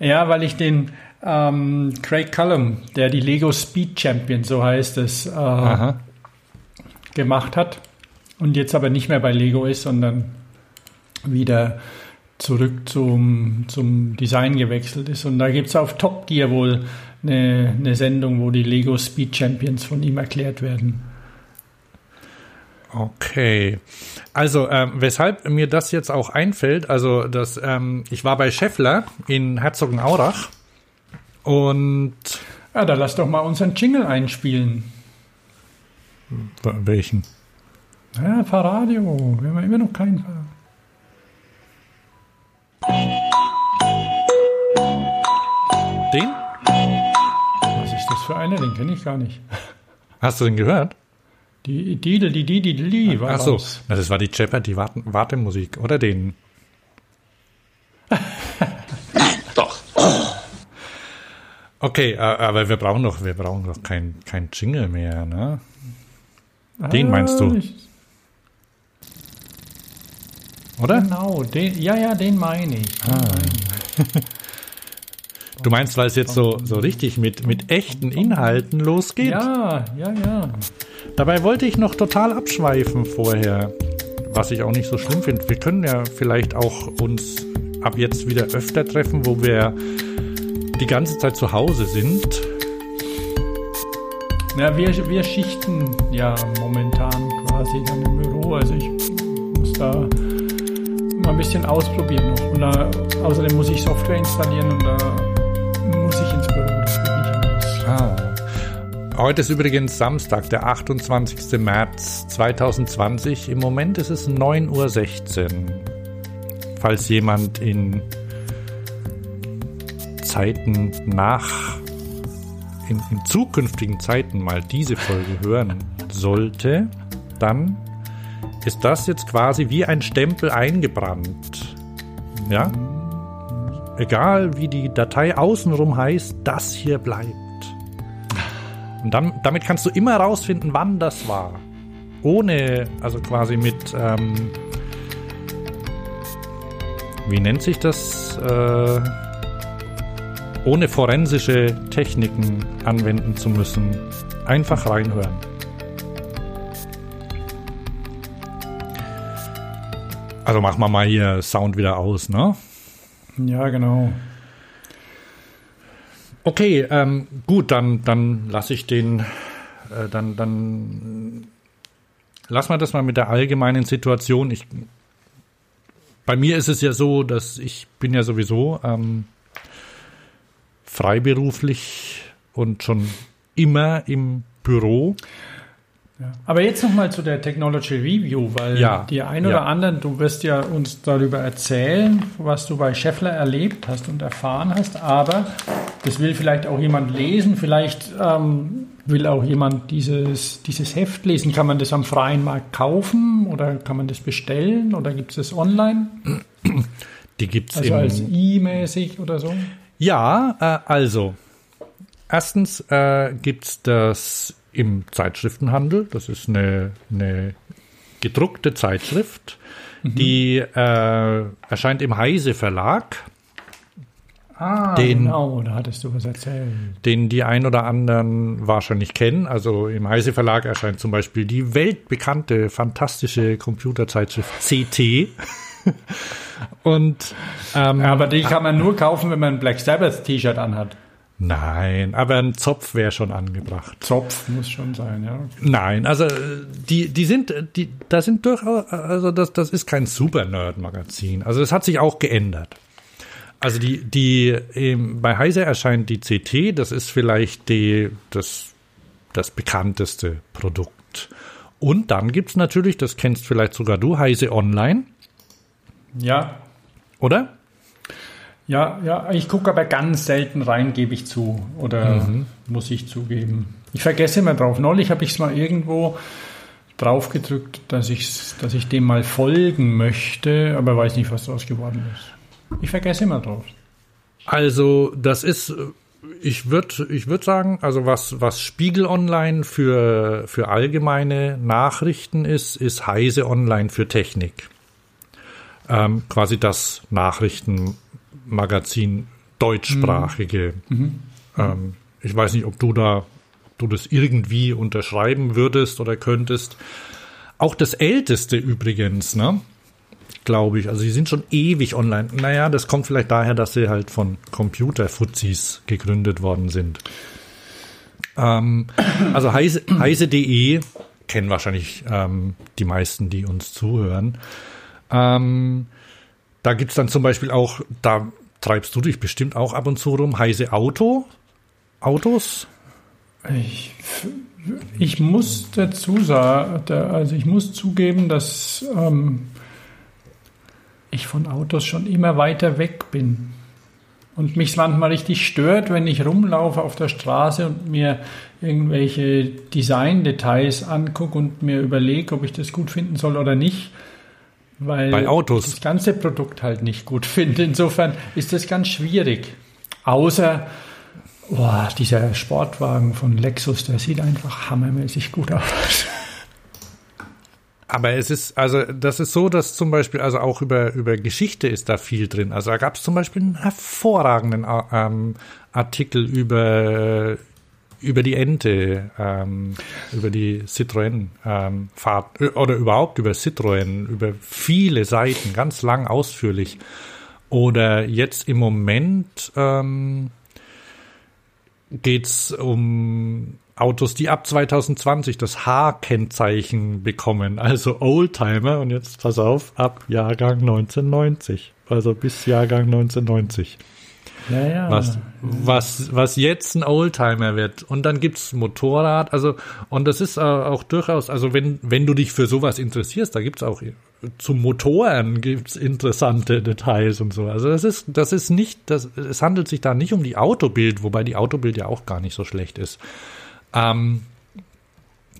Ja, weil ich den ähm, Craig Cullum, der die Lego Speed Champion, so heißt es, äh, gemacht hat und jetzt aber nicht mehr bei Lego ist, sondern wieder zurück zum, zum Design gewechselt ist. Und da gibt es auf Top Gear wohl eine, eine Sendung, wo die Lego Speed Champions von ihm erklärt werden. Okay. Also, ähm, weshalb mir das jetzt auch einfällt, also das, ähm, ich war bei Scheffler in Herzogenaurach und Ja, da lass doch mal unseren Jingle einspielen. Welchen? Ja, Fahrradio. Wir haben immer noch keinen Fahrrad. Den? Was ist das für einer? Den kenne ich gar nicht. Hast du den gehört? Die Didel, die Didel, die war Ach so, das war die Jeopardy Wartemusik, oder den? Doch. Okay, aber wir brauchen doch, wir brauchen doch kein, kein Jingle mehr, ne? Den meinst du? Oder? Genau, den, ja, ja, den meine ich. Den ah. meine ich. Du meinst, weil es jetzt so, so richtig mit, mit echten Inhalten losgeht? Ja, ja, ja. Dabei wollte ich noch total abschweifen vorher, was ich auch nicht so schlimm finde. Wir können ja vielleicht auch uns ab jetzt wieder öfter treffen, wo wir die ganze Zeit zu Hause sind. Ja, wir, wir schichten ja momentan quasi dann im Büro. Also ich muss da mal ein bisschen ausprobieren noch. Und da, außerdem muss ich Software installieren und da Ah. Heute ist übrigens Samstag, der 28. März 2020. Im Moment ist es 9.16 Uhr. Falls jemand in Zeiten nach, in, in zukünftigen Zeiten mal diese Folge hören sollte, dann ist das jetzt quasi wie ein Stempel eingebrannt. Ja? Egal wie die Datei außenrum heißt, das hier bleibt. Und dann, damit kannst du immer rausfinden, wann das war. Ohne, also quasi mit, ähm, wie nennt sich das? Äh, ohne forensische Techniken anwenden zu müssen. Einfach reinhören. Also machen wir mal hier Sound wieder aus, ne? Ja, genau. Okay, ähm, gut, dann, dann lasse ich den, äh, dann, dann lass mal das mal mit der allgemeinen Situation. Ich, bei mir ist es ja so, dass ich bin ja sowieso ähm, freiberuflich und schon immer im Büro. Ja. Aber jetzt nochmal zu der Technology Review, weil ja, die ein oder ja. anderen, du wirst ja uns darüber erzählen, was du bei Scheffler erlebt hast und erfahren hast, aber das will vielleicht auch jemand lesen, vielleicht ähm, will auch jemand dieses, dieses Heft lesen. Kann man das am freien Markt kaufen oder kann man das bestellen oder gibt es das online? Die gibt es also als E-mäßig oder so? Ja, äh, also erstens äh, gibt es das im Zeitschriftenhandel. Das ist eine, eine gedruckte Zeitschrift, mhm. die äh, erscheint im Heise Verlag. Ah, den, genau, da hattest du was erzählt. Den die ein oder anderen wahrscheinlich kennen. Also im Heise Verlag erscheint zum Beispiel die weltbekannte, fantastische Computerzeitschrift CT. Und ähm, Aber die kann man nur kaufen, wenn man ein Black Sabbath T-Shirt anhat. Nein, aber ein Zopf wäre schon angebracht. Zopf muss schon sein, ja. Nein, also äh, die die sind äh, die da sind durchaus also das das ist kein Super Nerd Magazin. Also es hat sich auch geändert. Also die die ähm, bei Heise erscheint die CT, das ist vielleicht die das das bekannteste Produkt. Und dann gibt's natürlich, das kennst vielleicht sogar du, Heise Online, Ja, oder? Ja, ja. Ich gucke aber ganz selten rein, gebe ich zu. Oder muss ich zugeben. Ich vergesse immer drauf. Neulich habe ich es mal irgendwo drauf gedrückt, dass, ich's, dass ich dem mal folgen möchte, aber weiß nicht, was daraus geworden ist. Ich vergesse immer drauf. Also, das ist, ich würde ich würd sagen, also was, was Spiegel Online für, für allgemeine Nachrichten ist, ist Heise Online für Technik. Ähm, quasi das Nachrichtenmagazin deutschsprachige. Ähm, ich weiß nicht, ob du da, ob du das irgendwie unterschreiben würdest oder könntest. Auch das älteste übrigens, ne? glaube ich. Also sie sind schon ewig online. Naja, das kommt vielleicht daher, dass sie halt von Computerfuzis gegründet worden sind. Ähm, also heise, heise.de kennen wahrscheinlich ähm, die meisten, die uns zuhören. Ähm, da gibt's dann zum Beispiel auch, da treibst du dich bestimmt auch ab und zu rum, heise Auto, Autos. Ich, ich muss dazu sagen, also ich muss zugeben, dass ähm, ich von Autos schon immer weiter weg bin. Und mich manchmal richtig stört, wenn ich rumlaufe auf der Straße und mir irgendwelche Design-Details angucke und mir überlege, ob ich das gut finden soll oder nicht. Weil Bei Autos. ich das ganze Produkt halt nicht gut finde. Insofern ist das ganz schwierig. Außer boah, dieser Sportwagen von Lexus, der sieht einfach hammermäßig gut aus. Aber es ist, also das ist so, dass zum Beispiel, also auch über, über Geschichte ist da viel drin. Also da gab es zum Beispiel einen hervorragenden ähm, Artikel über, über die Ente, ähm, über die Citroën ähm, Fahrt oder überhaupt über Citroën, über viele Seiten, ganz lang ausführlich. Oder jetzt im Moment ähm, geht's um Autos, die ab 2020 das H-Kennzeichen bekommen, also Oldtimer und jetzt pass auf, ab Jahrgang 1990, also bis Jahrgang 1990. Ja, ja. Was, was, was jetzt ein Oldtimer wird. Und dann gibt's Motorrad, also, und das ist äh, auch durchaus, also wenn, wenn du dich für sowas interessierst, da gibt's auch zu Motoren gibt's interessante Details und so. Also das ist, das ist nicht, das, es handelt sich da nicht um die Autobild, wobei die Autobild ja auch gar nicht so schlecht ist. Ähm,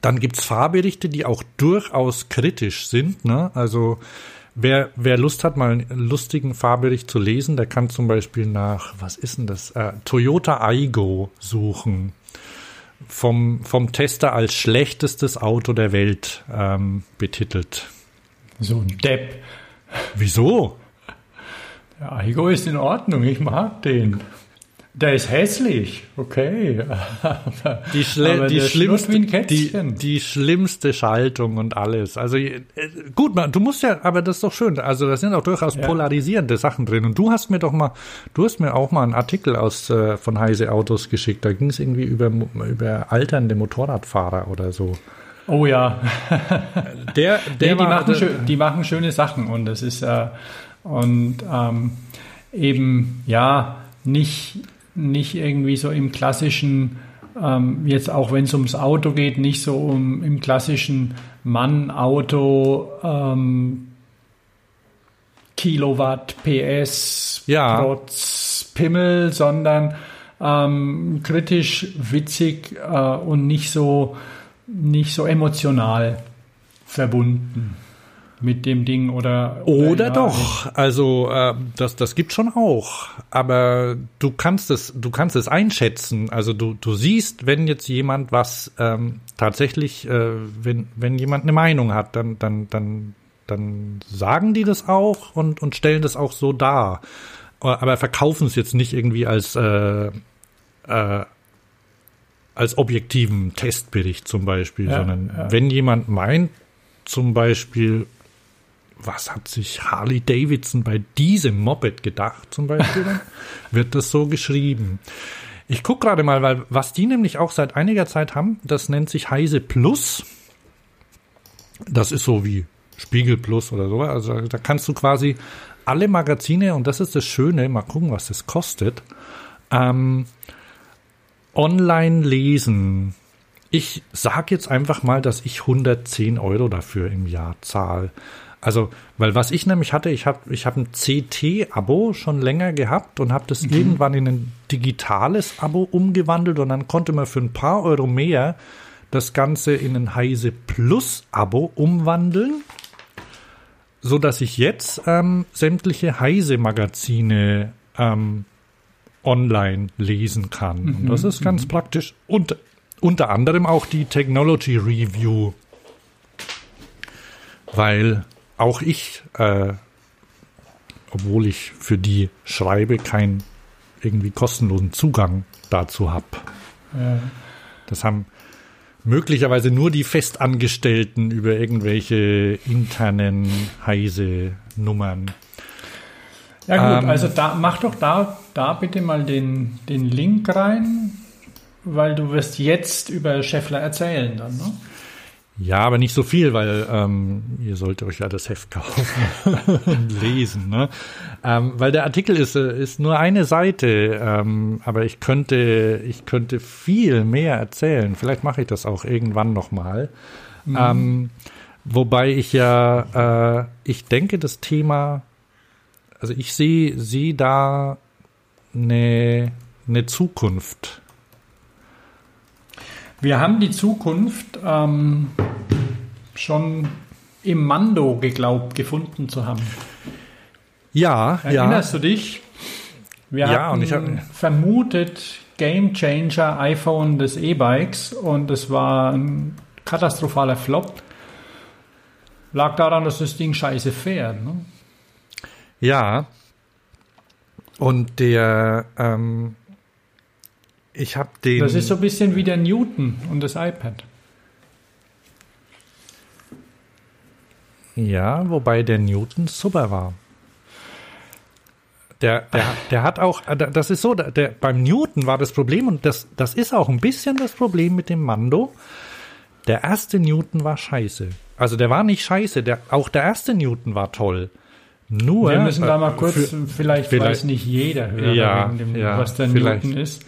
dann gibt's Fahrberichte, die auch durchaus kritisch sind. Ne? Also wer, wer Lust hat, mal einen lustigen Fahrbericht zu lesen, der kann zum Beispiel nach, was ist denn das, äh, Toyota Aygo suchen. Vom, vom Tester als schlechtestes Auto der Welt ähm, betitelt. So ein Depp. Wieso? Der Aigo ist in Ordnung, ich mag den. Der ist hässlich, okay. Die, schle Aber die, der schlimmste, die, die schlimmste Schaltung und alles. Also äh, gut, man, du musst ja, aber das ist doch schön. Also da sind auch durchaus Ja. polarisierende Sachen drin. Und du hast mir doch mal, du hast mir auch mal einen Artikel aus äh, von Heise Autos geschickt. Da ging es irgendwie über über alternde Motorradfahrer oder so. Oh ja, Der, der nee, die, war- machen schön, die machen schöne Sachen und das ist äh, und ähm, eben ja nicht nicht irgendwie so im klassischen ähm, jetzt auch wenn es ums Auto geht nicht so um im klassischen Mann Auto ähm, Kilowatt PS Ja. trotz Pimmel sondern ähm, kritisch witzig äh, und nicht so nicht so emotional verbunden mit dem Ding oder Oder ja, doch. Also äh, das, das gibt schon auch. Aber du kannst es, du kannst es einschätzen. Also du, du siehst, wenn jetzt jemand was ähm, tatsächlich, äh, wenn, wenn jemand eine Meinung hat, dann, dann, dann, dann sagen die das auch und, und stellen das auch so dar. Aber verkaufen es jetzt nicht irgendwie als äh, äh, als objektiven Testbericht zum Beispiel, Ja, sondern ja. wenn jemand meint, zum Beispiel was hat sich Harley Davidson bei diesem Moped gedacht, zum Beispiel, wird das so geschrieben. Ich gucke gerade mal, weil was die nämlich auch seit einiger Zeit haben, das nennt sich Heise Plus. Das ist so wie Spiegel Plus oder so. Also da kannst du quasi alle Magazine, und das ist das Schöne, mal gucken, was das kostet, ähm, online lesen. Ich sage jetzt einfach mal, dass ich 110 Euro dafür im Jahr zahle. Also, weil was ich nämlich hatte, ich habe ich hab ein CT-Abo schon länger gehabt und habe das mhm. irgendwann in ein digitales Abo umgewandelt und dann konnte man für ein paar Euro mehr das Ganze in ein Heise Plus Abo umwandeln, so dass ich jetzt ähm, sämtliche Heise Magazine ähm, online lesen kann. Mhm. Und das ist ganz mhm. praktisch. Und unter anderem auch die Technology Review, weil auch ich, äh, obwohl ich für die schreibe, keinen irgendwie kostenlosen Zugang dazu habe. Ja. Das haben möglicherweise nur die Festangestellten über irgendwelche internen heise Nummern. Ja gut, ähm, also da mach doch da, da bitte mal den, den Link rein, weil du wirst jetzt über Scheffler erzählen dann, ne? Ja, aber nicht so viel, weil ähm, ihr sollt euch ja das Heft kaufen und lesen. Ne? Ähm, weil der Artikel ist, äh, ist nur eine Seite, ähm, aber ich könnte, ich könnte viel mehr erzählen. Vielleicht mache ich das auch irgendwann nochmal. Mhm. Ähm, wobei ich ja, äh, ich denke, das Thema, also ich sehe sehe da eine, eine Zukunft wir haben die Zukunft ähm, schon im Mando geglaubt, gefunden zu haben. Ja, Erinnerst ja. du dich? Wir ja, und ich habe vermutet Game Changer iPhone des E-Bikes und es war ein katastrophaler Flop. Lag daran, dass das Ding scheiße fährt. Ne? Ja. Und der ähm, ich habe den. Das ist so ein bisschen wie der Newton und das iPad. Ja, wobei der Newton super war. Der, der, der hat auch, äh, das ist so, der, beim Newton war das Problem und das, das ist auch ein bisschen das Problem mit dem Mando. Der erste Newton war scheiße. Also der war nicht scheiße, der, auch der erste Newton war toll. Nur. Wir müssen da mal äh, kurz, für, vielleicht, vielleicht, weiß nicht jeder Hörer, ja, dem, ja, was der Newton ist.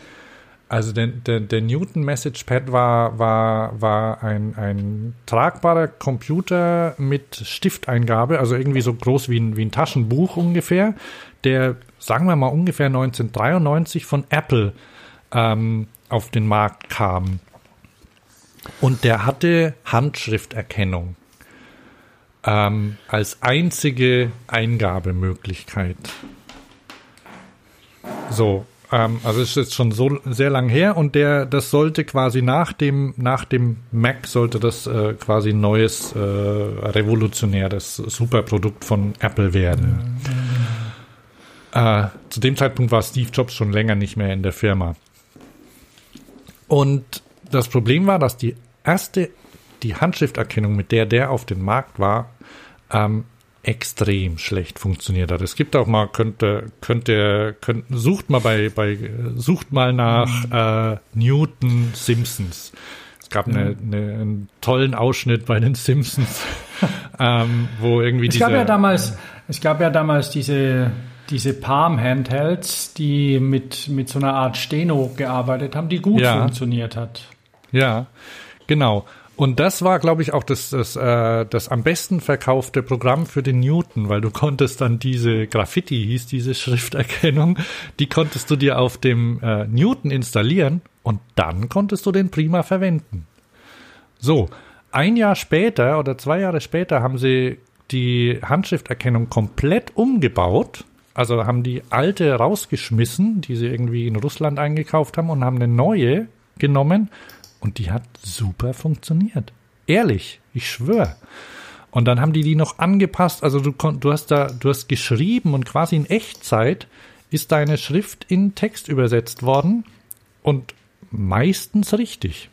Also der, der, der Newton Message Pad war, war, war ein, ein tragbarer Computer mit Stifteingabe, also irgendwie so groß wie ein, wie ein Taschenbuch ungefähr, der, sagen wir mal, ungefähr 1993 von Apple ähm, auf den Markt kam. Und der hatte Handschrifterkennung ähm, als einzige Eingabemöglichkeit. So, ähm, also es ist jetzt schon so sehr lang her und der, das sollte quasi nach dem, nach dem Mac sollte das äh, quasi ein neues, äh, revolutionäres Superprodukt von Apple werden. Äh, zu dem Zeitpunkt war Steve Jobs schon länger nicht mehr in der Firma. Und das Problem war, dass die erste, die Handschrifterkennung, mit der der auf den Markt war, ähm, extrem schlecht funktioniert hat. Es gibt auch mal, könnte, könnte, könnt, sucht mal bei, bei, sucht mal nach mhm. äh, Newton Simpsons. Es gab eine, eine, einen tollen Ausschnitt bei den Simpsons, ähm, wo irgendwie es diese, gab ja damals, es gab ja damals diese diese Palm Handhelds, die mit mit so einer Art Steno gearbeitet haben, die gut ja. funktioniert hat. Ja, genau. Und das war, glaube ich, auch das, das, äh, das am besten verkaufte Programm für den Newton, weil du konntest dann diese Graffiti, hieß diese Schrifterkennung, die konntest du dir auf dem äh, Newton installieren und dann konntest du den prima verwenden. So, ein Jahr später oder zwei Jahre später haben sie die Handschrifterkennung komplett umgebaut. Also haben die alte rausgeschmissen, die sie irgendwie in Russland eingekauft haben und haben eine neue genommen und die hat super funktioniert. Ehrlich, ich schwöre. Und dann haben die die noch angepasst. Also du, du hast da, du hast geschrieben und quasi in Echtzeit ist deine Schrift in Text übersetzt worden und meistens richtig.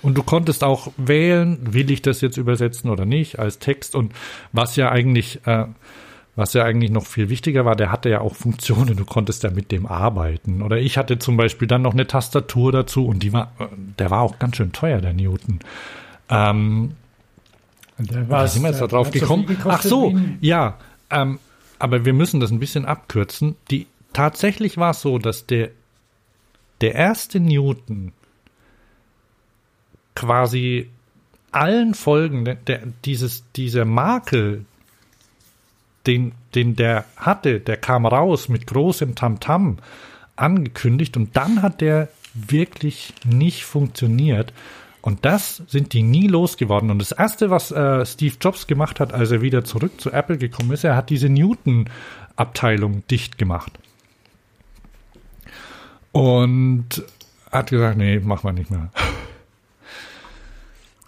Und du konntest auch wählen, will ich das jetzt übersetzen oder nicht, als Text. Und was ja eigentlich, äh, was ja eigentlich noch viel wichtiger war, der hatte ja auch Funktionen. Du konntest ja mit dem arbeiten. Oder ich hatte zum Beispiel dann noch eine Tastatur dazu und die war, äh, der war auch ganz schön teuer, der Newton. Ähm, Der da sind wir jetzt da drauf so gekommen. Ach so, ein- ja. Ähm, aber wir müssen das ein bisschen abkürzen. Die, tatsächlich war es so, dass der, der erste Newton quasi allen Folgen der, der, dieses, dieser Makel, den, den der hatte, der kam raus mit großem Tamtam angekündigt und dann hat der wirklich nicht funktioniert. Und das sind die nie losgeworden. Und das erste, was äh, Steve Jobs gemacht hat, als er wieder zurück zu Apple gekommen ist, er hat diese Newton-Abteilung dicht gemacht. Und hat gesagt, nee, machen wir nicht mehr.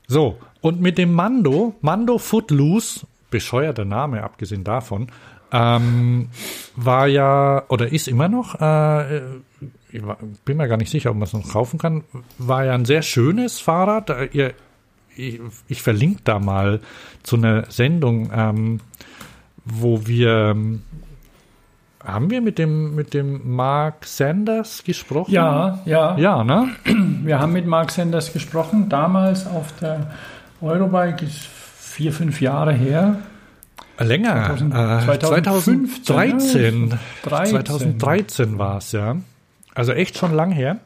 So, und mit dem Mando, Mando Footloose, bescheuerter Name, abgesehen davon, ähm, war ja, oder ist immer noch, äh, ich bin mir gar nicht sicher, ob man es noch kaufen kann, war ja ein sehr schönes Fahrrad. Äh, Ihr, ich, ich verlinke da mal zu einer Sendung, ähm, wo wir, ähm, haben wir mit dem, mit dem Mark Sanders gesprochen? Ja, ja, Ja, ne? Wir haben mit Mark Sanders gesprochen, damals auf der Eurobike, ist vier, fünf Jahre her. Länger. 2000 äh, 2015, 2013. ja. 13. 2013 war es, ja. Also echt schon lang her.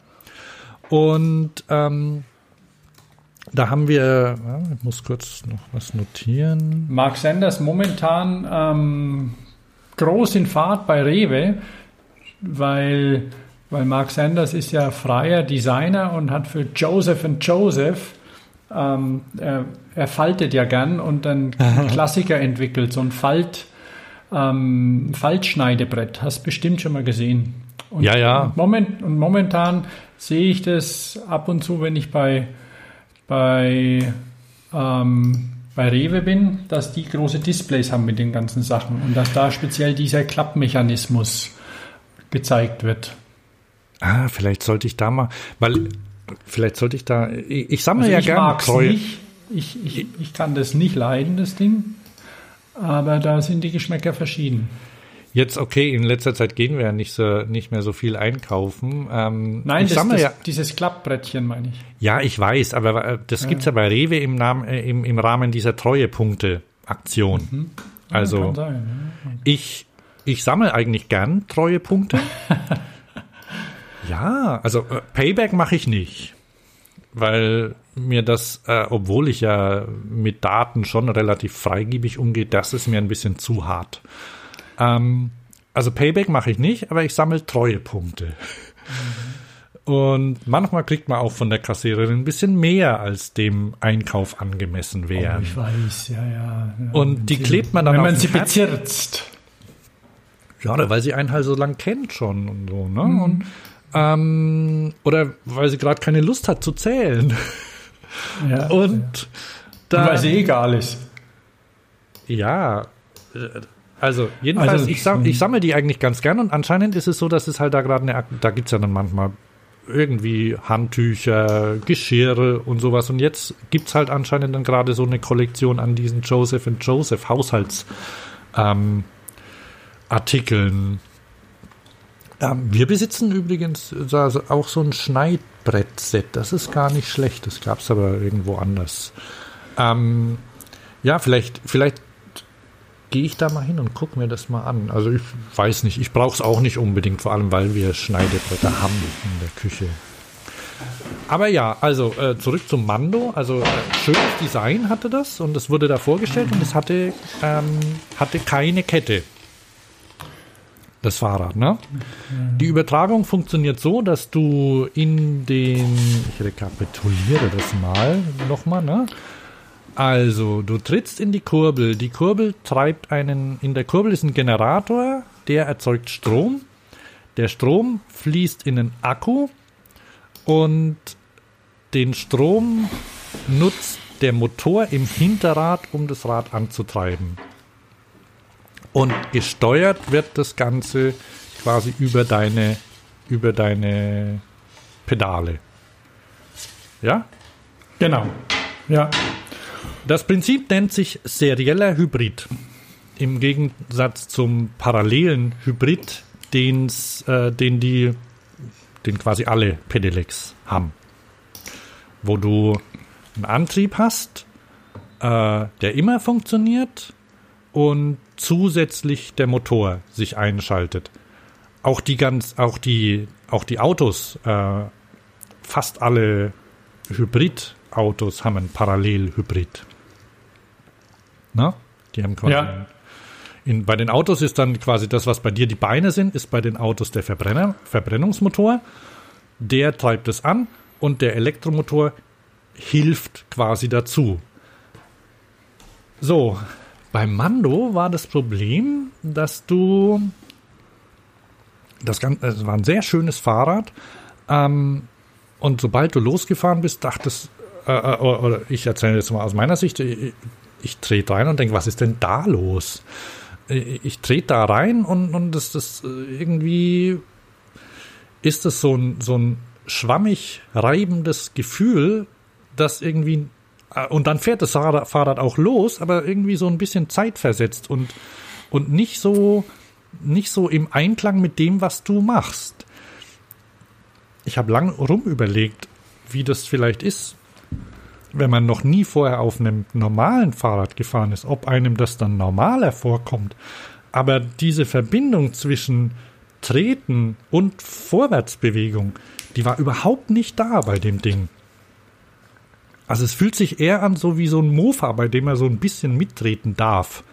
Und ähm, da haben wir, ich muss kurz noch was notieren. Mark Sanders momentan ähm, groß in Fahrt bei Rewe, weil, weil Mark Sanders ist ja freier Designer und hat für Joseph Joseph ähm, er, faltet ja gern und einen Klassiker entwickelt, so ein Falt, ähm, Faltschneidebrett. Hast bestimmt schon mal gesehen. Und Ja, ja. Moment, und momentan sehe ich das ab und zu, wenn ich bei, bei, ähm, bei Rewe bin, dass die große Displays haben mit den ganzen Sachen und dass da speziell dieser Klappmechanismus gezeigt wird. Ah, vielleicht sollte ich da mal, weil vielleicht sollte ich da, ich, ich sammle Also ja gerne treue. nicht. Ich, ich, ich kann das nicht leiden, das Ding. Aber da sind die Geschmäcker verschieden. Jetzt okay, in letzter Zeit gehen wir ja nicht so nicht mehr so viel einkaufen. Ähm, Nein, ich das, sammle das, ja, dieses Klappbrettchen meine ich. ja, ich weiß, aber äh, das gibt's ja bei Rewe im, Namen, äh, im, im Rahmen dieser Treuepunkte-Aktion. Also Mhm. Kann sein, ja. ich, ich sammle eigentlich gern Treuepunkte. ja, also äh, Payback mache ich nicht. Weil mir das, äh, obwohl ich ja mit Daten schon relativ freigebig umgehe, das ist mir ein bisschen zu hart. Ähm, also Payback mache ich nicht, aber ich sammle Treuepunkte. Und manchmal kriegt man auch von der Kassiererin ein bisschen mehr, als dem Einkauf angemessen wäre. Oh, ich weiß, ja, ja. ja. Und die Sie- klebt man dann Wenn man sie bezirzt. Ja, weil sie einen halt so lang kennt schon und so, ne? Mhm. Und, ähm, oder weil sie gerade keine Lust hat zu zählen. Ja. Und da, weil sie egal ist. ja, äh, also jedenfalls, Also, ich, sam mhm. ich sammle die eigentlich ganz gern und anscheinend ist es so, dass es halt da gerade eine, da gibt's ja dann manchmal irgendwie Handtücher, Geschirre und sowas. Und jetzt gibt's halt anscheinend dann gerade so eine Kollektion an diesen Joseph and Joseph Haushalts ähm, Artikeln. Ähm, wir besitzen übrigens da so- auch so ein Schneidbrett-Set. Das ist gar nicht schlecht. Das gab's aber irgendwo anders. Ähm, ja, vielleicht, vielleicht gehe ich da mal hin und gucke mir das mal an. Also ich weiß nicht, ich brauche es auch nicht unbedingt, vor allem weil wir Schneidebretter haben in der Küche. Aber ja, also äh, zurück zum Mando. Also äh, schönes Design hatte das und es wurde da vorgestellt und es hatte, ähm, hatte keine Kette. Das Fahrrad, ne? Die Übertragung funktioniert so, dass du in den, ich rekapituliere das mal nochmal, ne? Also, du trittst in die Kurbel. Die Kurbel treibt einen, in der Kurbel ist ein Generator, der erzeugt Strom. Der Strom fließt in den Akku und den Strom nutzt der Motor im Hinterrad, um das Rad anzutreiben. Und gesteuert wird das Ganze quasi über deine, über deine Pedale. Ja? Genau. Ja. Das Prinzip nennt sich serieller Hybrid. Im Gegensatz zum parallelen Hybrid, den's, äh, den die, den quasi alle Pedelecs haben. Wo du einen Antrieb hast, äh, der immer funktioniert und zusätzlich der Motor sich einschaltet. Auch die ganz, auch die, auch die Autos, äh, fast alle Hybridautos haben einen Parallelhybrid. Na? Die haben quasi. Ja. In, bei den Autos ist dann quasi das, was bei dir die Beine sind, ist bei den Autos der Verbrenner, Verbrennungsmotor. Der treibt es an und der Elektromotor hilft quasi dazu. So, beim Mando war das Problem, dass du das Ganze, es war ein sehr schönes Fahrrad, ähm, und sobald du losgefahren bist, dachtest, äh, äh, oder ich erzähle jetzt mal aus meiner Sicht, ich, ich trete rein und denke, was ist denn da los? Ich trete da rein und, und das, das irgendwie ist es so ein, so ein schwammig reibendes Gefühl, das irgendwie äh, und dann fährt das Fahrrad auch los, aber irgendwie so ein bisschen zeitversetzt und und nicht so nicht so im Einklang mit dem, was du machst. Ich habe lang rum überlegt, wie das vielleicht ist, wenn man noch nie vorher auf einem normalen Fahrrad gefahren ist, ob einem das dann normaler vorkommt. Aber diese Verbindung zwischen Treten und Vorwärtsbewegung, die war überhaupt nicht da bei dem Ding. Also es fühlt sich eher an so wie so ein Mofa, bei dem man so ein bisschen mittreten darf.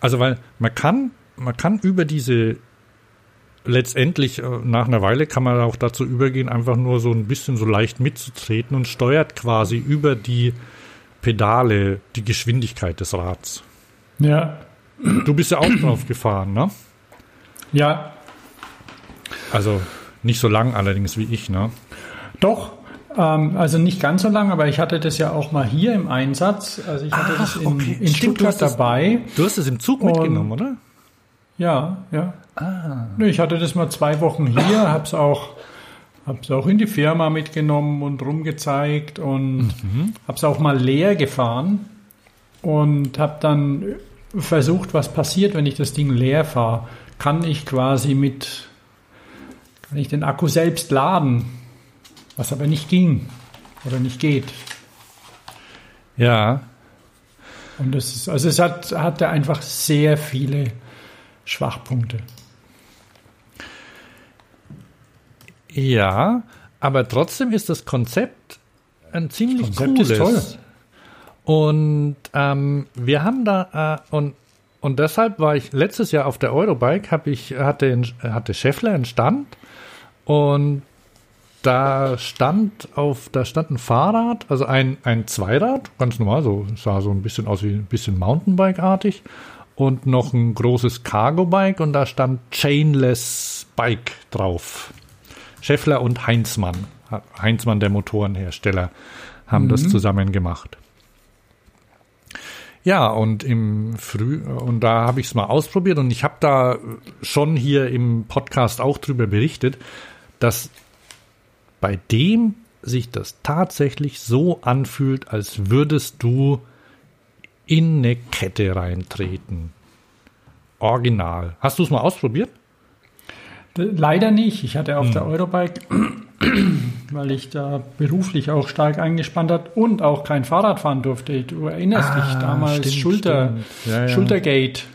Also weil man kann, man kann über diese letztendlich äh, nach einer Weile kann man auch dazu übergehen, einfach nur so ein bisschen so leicht mitzutreten und steuert quasi über die Pedale die Geschwindigkeit des Rads. Ja. Du bist ja auch drauf gefahren, ne? Ja. Also nicht so lang allerdings wie ich, ne? Doch. Ähm, also nicht ganz so lang, aber ich hatte das ja auch mal hier im Einsatz. Also ich hatte Ach, das in, okay. in Stimmt, du Stuttgart das- dabei. Du hast es im Zug mitgenommen, oder? Ja, ja. Ah. Ich hatte das mal zwei Wochen hier, hab's auch, hab's auch in die Firma mitgenommen und rumgezeigt und hab's auch mal leer gefahren und hab dann versucht, was passiert, wenn ich das Ding leer fahre. Kann ich quasi mit, kann ich den Akku selbst laden, was aber nicht ging oder nicht geht. Ja. Und das ist, also es hat, hatte einfach sehr viele Schwachpunkte. Ja, aber trotzdem ist das Konzept ein ziemlich Konzept cooles. ist toll. Und ähm, wir haben da äh, und und deshalb war ich letztes Jahr auf der Eurobike, hab ich hatte hatte Scheffler einen Stand und da stand auf da stand ein Fahrrad, also ein ein Zweirad, ganz normal, so sah so ein bisschen aus wie ein bisschen Mountainbike-artig und noch ein großes Cargo-Bike und da stand Chainless Bike drauf. Scheffler und Heinzmann, Heinzmann der Motorenhersteller, haben das zusammen gemacht. Ja, und im Früh und da habe ich es mal ausprobiert und ich habe da schon hier im Podcast auch drüber berichtet, dass bei dem sich das tatsächlich so anfühlt, als würdest du in eine Kette reintreten. Original. Hast du es mal ausprobiert? Leider nicht. Ich hatte auf der Eurobike, weil ich da beruflich auch stark eingespannt hat und auch kein Fahrrad fahren durfte. Du erinnerst Ah, dich damals stimmt, Schulter, stimmt. Ja, ja. Schultergate.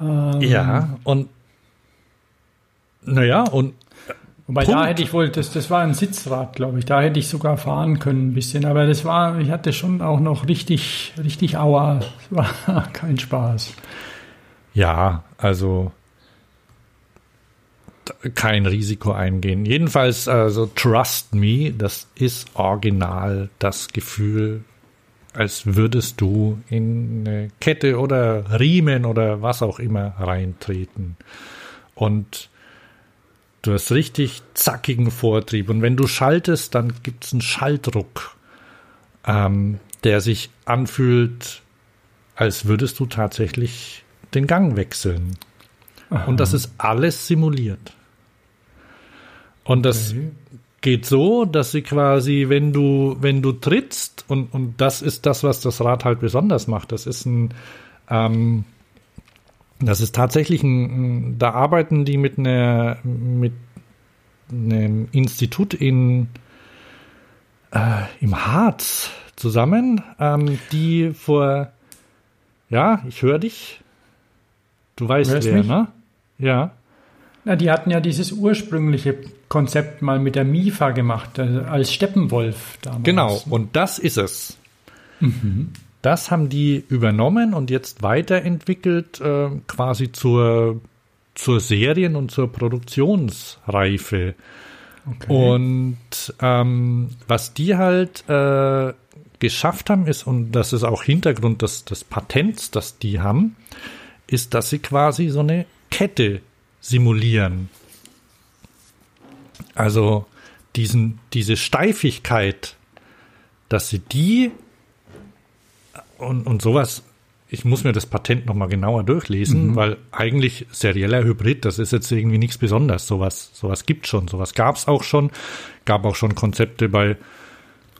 Ähm, Ja, und naja, und Wobei Punkt. da hätte ich wohl, das, das war ein Sitzrad, glaube ich. Da hätte ich sogar fahren können ein bisschen. Aber das war, ich hatte schon auch noch richtig, richtig Aua. Es war kein Spaß. ja, also kein Risiko eingehen. Jedenfalls, also trust me, das ist original das Gefühl, als würdest du in eine Kette oder Riemen oder was auch immer reintreten. Und du hast richtig zackigen Vortrieb. Und wenn du schaltest, dann gibt es einen Schalldruck, ähm, der sich anfühlt, als würdest du tatsächlich den Gang wechseln. Und das ist alles simuliert. Und das, Okay. geht so, dass sie quasi, wenn du, wenn du trittst, und, und das ist das, was das Rad halt besonders macht, das ist ein, ähm, das ist tatsächlich ein, da arbeiten die mit einer, mit einem Institut in, äh, im Harz zusammen, ähm, die vor, ja, ich höre dich. Du weißt Hörst wer, mich? ne? Ja. Na, die hatten ja dieses ursprüngliche Konzept mal mit der MIFA gemacht, äh, als Steppenwolf damals. Genau, und das ist es. Das haben die übernommen und jetzt weiterentwickelt, äh, quasi zur, zur Serien- und zur Produktionsreife. Okay. Und ähm, was die halt äh, geschafft haben, ist, und das ist auch Hintergrund des, des Patents, das die haben, ist, dass sie quasi so eine Kette simulieren. Also diesen, diese Steifigkeit, dass sie die und, und sowas, ich muss mir das Patent nochmal genauer durchlesen, weil eigentlich serieller Hybrid, das ist jetzt irgendwie nichts Besonderes. Sowas, sowas gibt schon, sowas gab es auch schon. Gab auch schon Konzepte bei,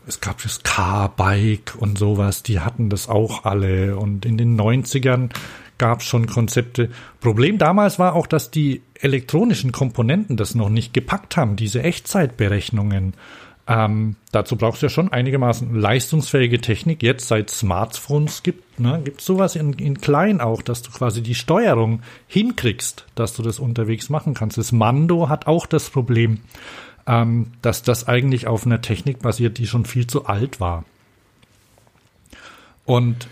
es gab das Car-Bike und sowas, die hatten das auch alle. Und in den 90ern gab es schon Konzepte. Problem damals war auch, dass die elektronischen Komponenten das noch nicht gepackt haben, diese Echtzeitberechnungen. Ähm, dazu brauchst du ja schon einigermaßen leistungsfähige Technik. Jetzt seit Smartphones gibt, ne, gibt sowas in, in klein auch, dass du quasi die Steuerung hinkriegst, dass du das unterwegs machen kannst. Das Mando hat auch das Problem, ähm, dass das eigentlich auf einer Technik basiert, die schon viel zu alt war. Und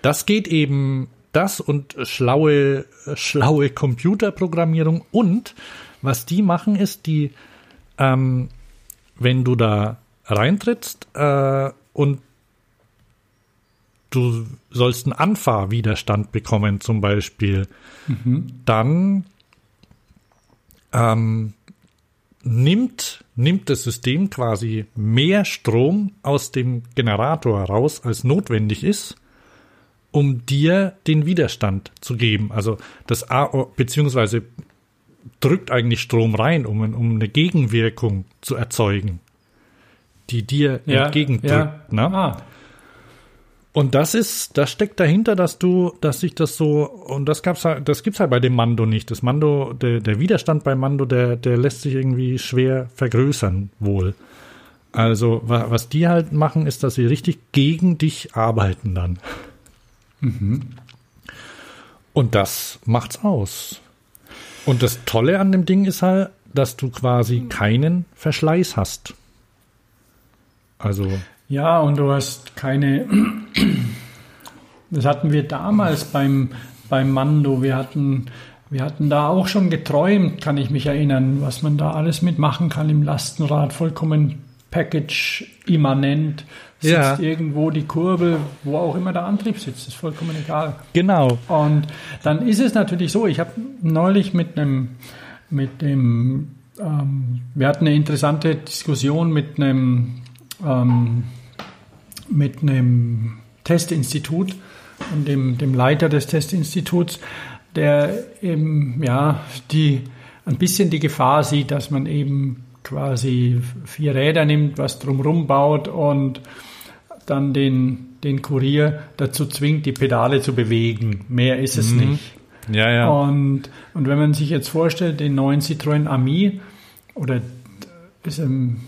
das geht eben, das und schlaue, schlaue Computerprogrammierung und was die machen ist, die, ähm, wenn du da reintrittst äh, und du sollst einen Anfahrwiderstand bekommen zum Beispiel, dann ähm, nimmt, nimmt das System quasi mehr Strom aus dem Generator raus, als notwendig ist, um dir den Widerstand zu geben. Also das A, beziehungsweise drückt eigentlich Strom rein, um, um eine Gegenwirkung zu erzeugen, die dir ja, entgegendrückt. ja. Ne? Ah, Und das ist, das steckt dahinter, dass du, dass sich das so, und das gab's halt, das gibt's halt bei dem Mando nicht. Das Mando, der, der Widerstand beim Mando, der, der lässt sich irgendwie schwer vergrößern, wohl. Also, wa, was die halt machen, ist, dass sie richtig gegen dich arbeiten dann. Und das macht's aus. Und das Tolle an dem Ding ist halt, dass du quasi keinen Verschleiß hast. Also, ja, und du hast keine. Das hatten wir damals beim, beim Mando. Wir hatten, wir hatten da auch schon geträumt, kann ich mich erinnern, was man da alles mitmachen kann im Lastenrad. Vollkommen Package-immanent. Sitzt Ja. irgendwo die Kurbel, wo auch immer der Antrieb sitzt, ist vollkommen egal. genau. Und dann ist es natürlich so, ich habe neulich mit einem, mit dem, ähm, wir hatten eine interessante Diskussion mit einem, ähm, mit einem Testinstitut und dem, dem Leiter des Testinstituts, der eben, ja, die, ein bisschen die Gefahr sieht, dass man eben quasi vier Räder nimmt, was drumrum baut und dann den, den Kurier dazu zwingt, die Pedale zu bewegen. Mehr ist es nicht. Ja, ja. Und, und wenn man sich jetzt vorstellt, den neuen Citroën Ami, oder ist ein,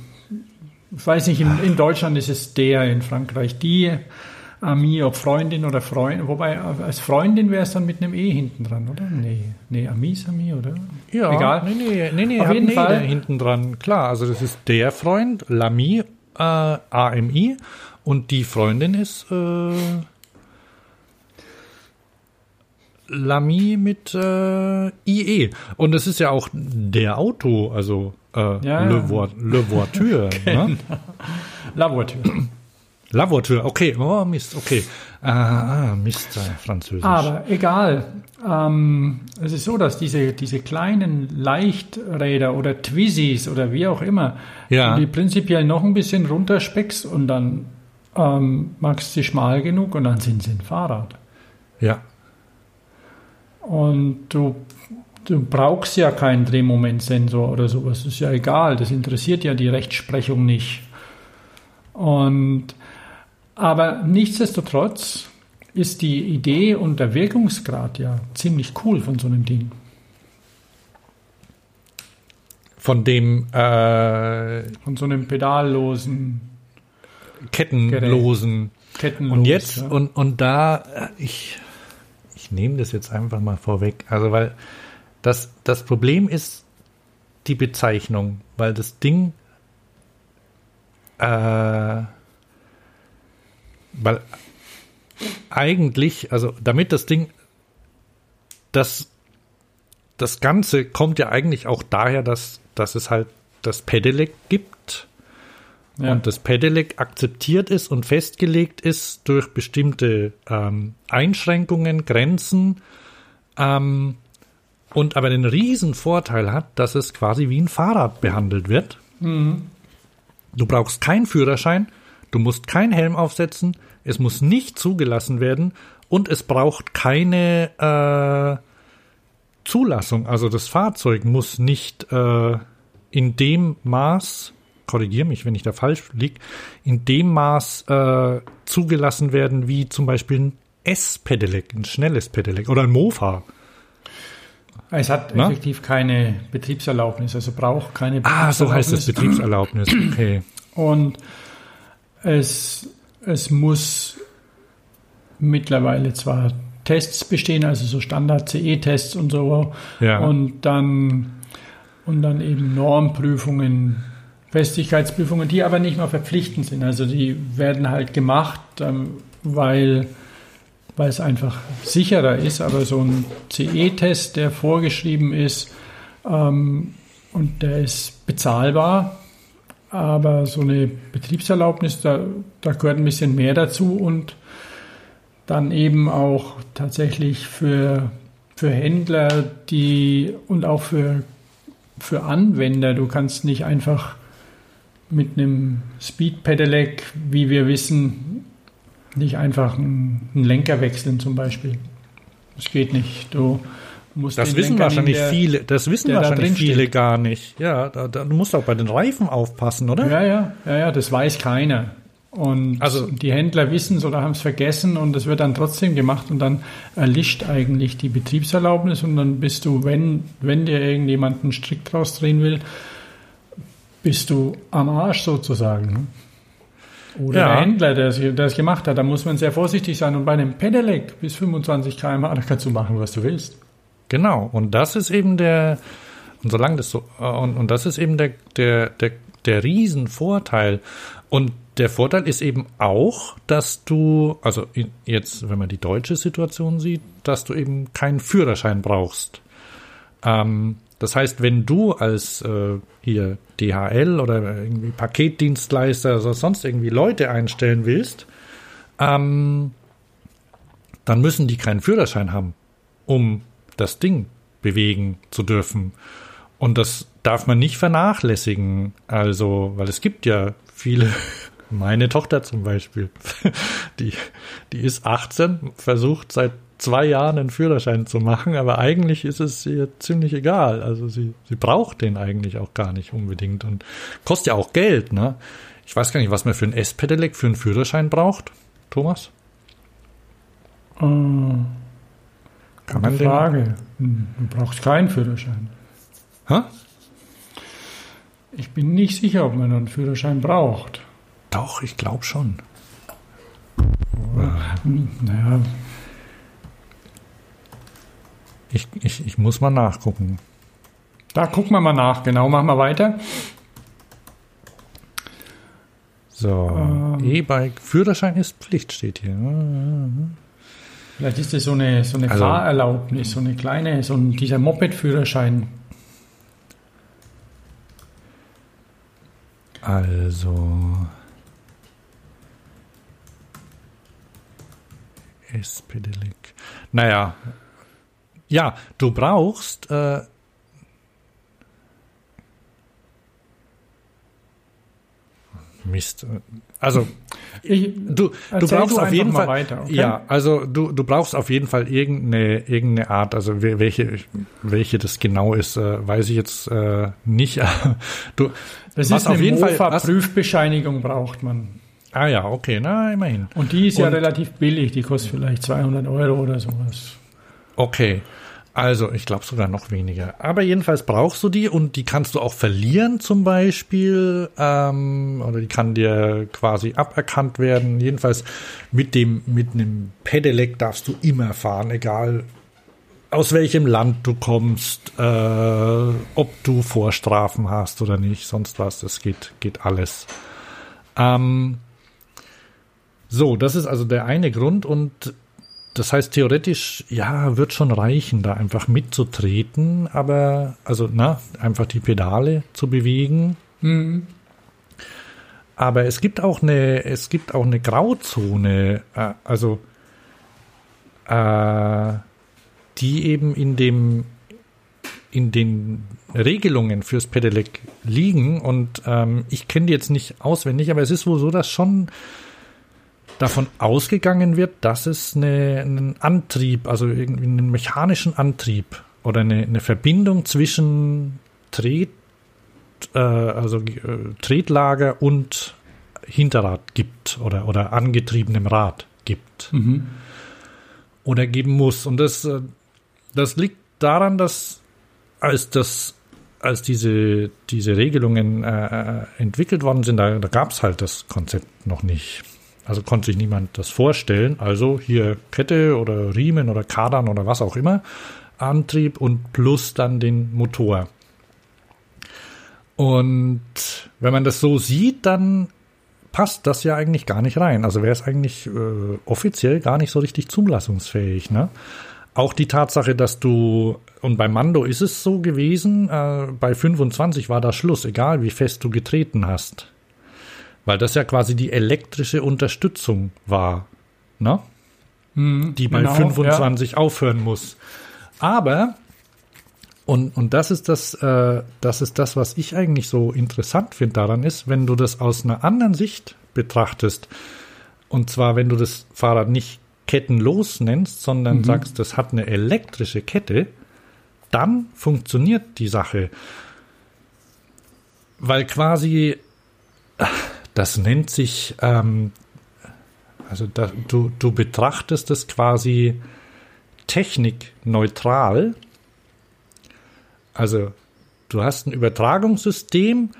ich weiß nicht, in, in Deutschland ist es der, in Frankreich die Ami, ob Freundin oder Freund, wobei als Freundin wäre es dann mit einem E hinten dran, oder? Nee, nee, Ami ist Ami, oder? Ja, Egal. Nee, nee, nee, nee Auf jeden nee Fall. hinten dran. Klar, also das ist der Freund, Lami, äh, AMI, und die Freundin ist äh, Lami mit äh, IE. Und es ist ja auch der Auto, also äh, Ja, Le. Vo Le Voiture. ne? La Voiture. La Voiture, okay. Oh, Mist, okay. Ah, ah Mist, äh, Französisch. Aber egal. Ähm, es ist so, dass diese, diese kleinen Leichträder oder Twizzys oder wie auch immer, Ja. die prinzipiell noch ein bisschen runterspeckst und dann ähm, du sie schmal genug und dann sind sie ein Fahrrad. Ja, Und du, du brauchst ja keinen Drehmomentsensor oder sowas. Das ist ja egal. Das interessiert ja die Rechtsprechung nicht. Und, aber nichtsdestotrotz ist die Idee und der Wirkungsgrad ja ziemlich cool von so einem Ding. Von dem äh, von so einem pedallosen kettenlosen. Kettenlos, und jetzt ja. und und da äh, ich ich nehme das jetzt einfach mal vorweg, also weil das das Problem ist die Bezeichnung, weil das Ding äh, weil eigentlich, also damit das Ding, das, das Ganze kommt ja eigentlich auch daher, dass, dass es halt das Pedelec gibt ja. und das Pedelec akzeptiert ist und festgelegt ist durch bestimmte ähm, Einschränkungen, Grenzen ähm, und aber den riesen Vorteil hat, dass es quasi wie ein Fahrrad behandelt wird. Mhm. Du brauchst keinen Führerschein, du musst keinen Helm aufsetzen, es muss nicht zugelassen werden und es braucht keine äh, Zulassung. Also das Fahrzeug muss nicht äh, in dem Maß, korrigiere mich, wenn ich da falsch liege, in dem Maß äh, zugelassen werden, wie zum Beispiel ein S-Pedelec, ein schnelles Pedelec oder ein Mofa. Es hat Na? effektiv keine Betriebserlaubnis, also braucht keine Betriebserlaubnis. Ah, so heißt das Betriebserlaubnis, okay. Und es es muss mittlerweile zwar Tests bestehen, also so Standard-CE-Tests und so, ja. und dann und dann eben Normprüfungen, Festigkeitsprüfungen, die aber nicht mehr verpflichtend sind. Also die werden halt gemacht, ähm, weil, weil es einfach sicherer ist, aber so ein CE-Test, der vorgeschrieben ist ähm, und der ist bezahlbar, aber so eine Betriebserlaubnis, da, da gehört ein bisschen mehr dazu und dann eben auch tatsächlich für, für Händler, die und auch für, für Anwender. Du kannst nicht einfach mit einem Speed Pedelec, wie wir wissen, nicht einfach einen, Lenker wechseln zum Beispiel. Das geht nicht. Du, das wissen wahrscheinlich der, viele, das wissen wahrscheinlich viele steht. gar nicht. Ja, da, da, du musst auch bei den Reifen aufpassen, oder? Ja, ja, ja, ja, das weiß keiner. Und also, die Händler wissen es oder haben es vergessen und es wird dann trotzdem gemacht und dann erlischt eigentlich die Betriebserlaubnis und dann bist du, wenn, wenn dir irgendjemand einen Strick draus drehen will, bist du am Arsch sozusagen. Ne? Oder ja. der Händler, der es, der es gemacht hat, da muss man sehr vorsichtig sein. Und bei einem Pedelec bis 25 km/h, da kannst du machen, was du willst. Genau, und das ist eben der, und solange das so, äh, und, und das ist eben der, der, der, der Riesenvorteil. Und der Vorteil ist eben auch, dass du, also jetzt, wenn man die deutsche Situation sieht, dass du eben keinen Führerschein brauchst. Ähm, das heißt, wenn du als äh, hier DHL oder irgendwie Paketdienstleister oder sonst irgendwie Leute einstellen willst, ähm, dann müssen die keinen Führerschein haben, um das Ding bewegen zu dürfen. Und das darf man nicht vernachlässigen. Also, weil es gibt ja viele, meine Tochter zum Beispiel, die, die ist 18, versucht seit zwei Jahren einen Führerschein zu machen, aber eigentlich ist es ihr ziemlich egal. Also sie, sie braucht den eigentlich auch gar nicht unbedingt und kostet ja auch Geld, ne? Ich weiß gar nicht, was man für ein S-Pedelec für einen Führerschein braucht, Thomas? Uh. Kann man Frage. Hm, du brauchst keinen Führerschein. Hä? Ich bin nicht sicher, ob man einen Führerschein braucht. Doch, ich glaube schon. Hm, naja. Ich, ich, ich muss mal nachgucken. Da gucken wir mal nach, genau, machen wir weiter. So, ähm. E-Bike, Führerschein ist Pflicht, steht hier. Vielleicht ist das so eine, so eine also, Fahrerlaubnis, so eine kleine, so ein, dieser Moped-Führerschein. Also. S-Pedelec. Naja. Ja, du brauchst. Äh, Mist. Also Ich, du, du brauchst du auf jeden Fall weiter, okay? ja, also du, du brauchst auf jeden Fall irgendeine irgendeine Art, also we- welche welche das genau ist, äh, weiß ich jetzt äh, nicht. du das was ist auf jeden Fall was, Mofa-Prüfbescheinigung braucht man. Ah ja, okay, na immerhin. Und die ist ja Und- relativ billig, die kostet vielleicht 200 Euro oder sowas. Okay. Also, ich glaube sogar noch weniger. Aber jedenfalls brauchst du die und die kannst du auch verlieren zum Beispiel. Ähm, oder die kann dir quasi aberkannt werden. Jedenfalls mit dem, mit einem Pedelec darfst du immer fahren, egal aus welchem Land du kommst, äh, ob du Vorstrafen hast oder nicht, sonst was. Das geht, geht alles. Ähm, so, das ist also der eine Grund und das heißt, theoretisch, ja, wird schon reichen, da einfach mitzutreten, aber, also, na, einfach die Pedale zu bewegen. Mhm. Aber es gibt auch eine, es gibt auch eine Grauzone, äh, also, äh, die eben in dem, in den Regelungen fürs Pedelec liegen und ähm, ich kenne die jetzt nicht auswendig, aber es ist wohl so, dass schon davon ausgegangen wird, dass es eine, einen Antrieb, also irgendwie einen mechanischen Antrieb oder eine, eine Verbindung zwischen Tret, äh, also äh, Tretlager und Hinterrad gibt oder, oder angetriebenem Rad gibt Mhm. oder geben muss. Und das, äh, das liegt daran, dass als das als diese, diese Regelungen äh, äh, entwickelt worden sind, da, da gab es halt das Konzept noch nicht. Also konnte sich niemand das vorstellen. Also hier Kette oder Riemen oder Kadern oder was auch immer, Antrieb und plus dann den Motor. Und wenn man das so sieht, dann passt das ja eigentlich gar nicht rein. Also wäre es eigentlich äh, offiziell gar nicht so richtig zulassungsfähig. Ne? Auch die Tatsache, dass du, und bei Mando ist es so gewesen, äh, bei 25 war da Schluss, egal wie fest du getreten hast. Weil das ja quasi die elektrische Unterstützung war, ne? Mhm, die bei genau, 25 aufhören muss. Aber, und, und das ist das, äh, das ist das, was ich eigentlich so interessant finde daran ist, wenn du das aus einer anderen Sicht betrachtest, und zwar, wenn du das Fahrrad nicht kettenlos nennst, sondern Mhm. sagst, das hat eine elektrische Kette, dann funktioniert die Sache. Weil quasi, das nennt sich, ähm, also da, du, du betrachtest es quasi technikneutral. Also du hast ein Übertragungssystem,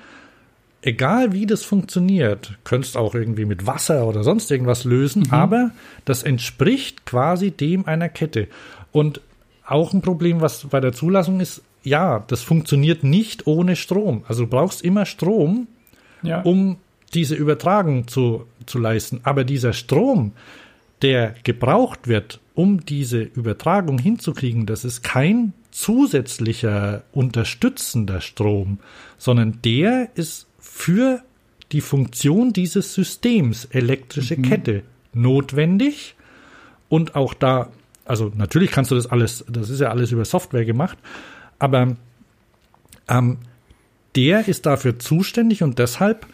egal wie das funktioniert, könntest auch irgendwie mit Wasser oder sonst irgendwas lösen, aber das entspricht quasi dem einer Kette. Und auch ein Problem, was bei der Zulassung ist, ja, das funktioniert nicht ohne Strom. Also du brauchst immer Strom, Ja. um diese Übertragung zu, zu leisten. Aber dieser Strom, der gebraucht wird, um diese Übertragung hinzukriegen, das ist kein zusätzlicher unterstützender Strom, sondern der ist für die Funktion dieses Systems elektrische Kette notwendig und auch da, also natürlich kannst du das alles, das ist ja alles über Software gemacht, aber ähm, der ist dafür zuständig und deshalb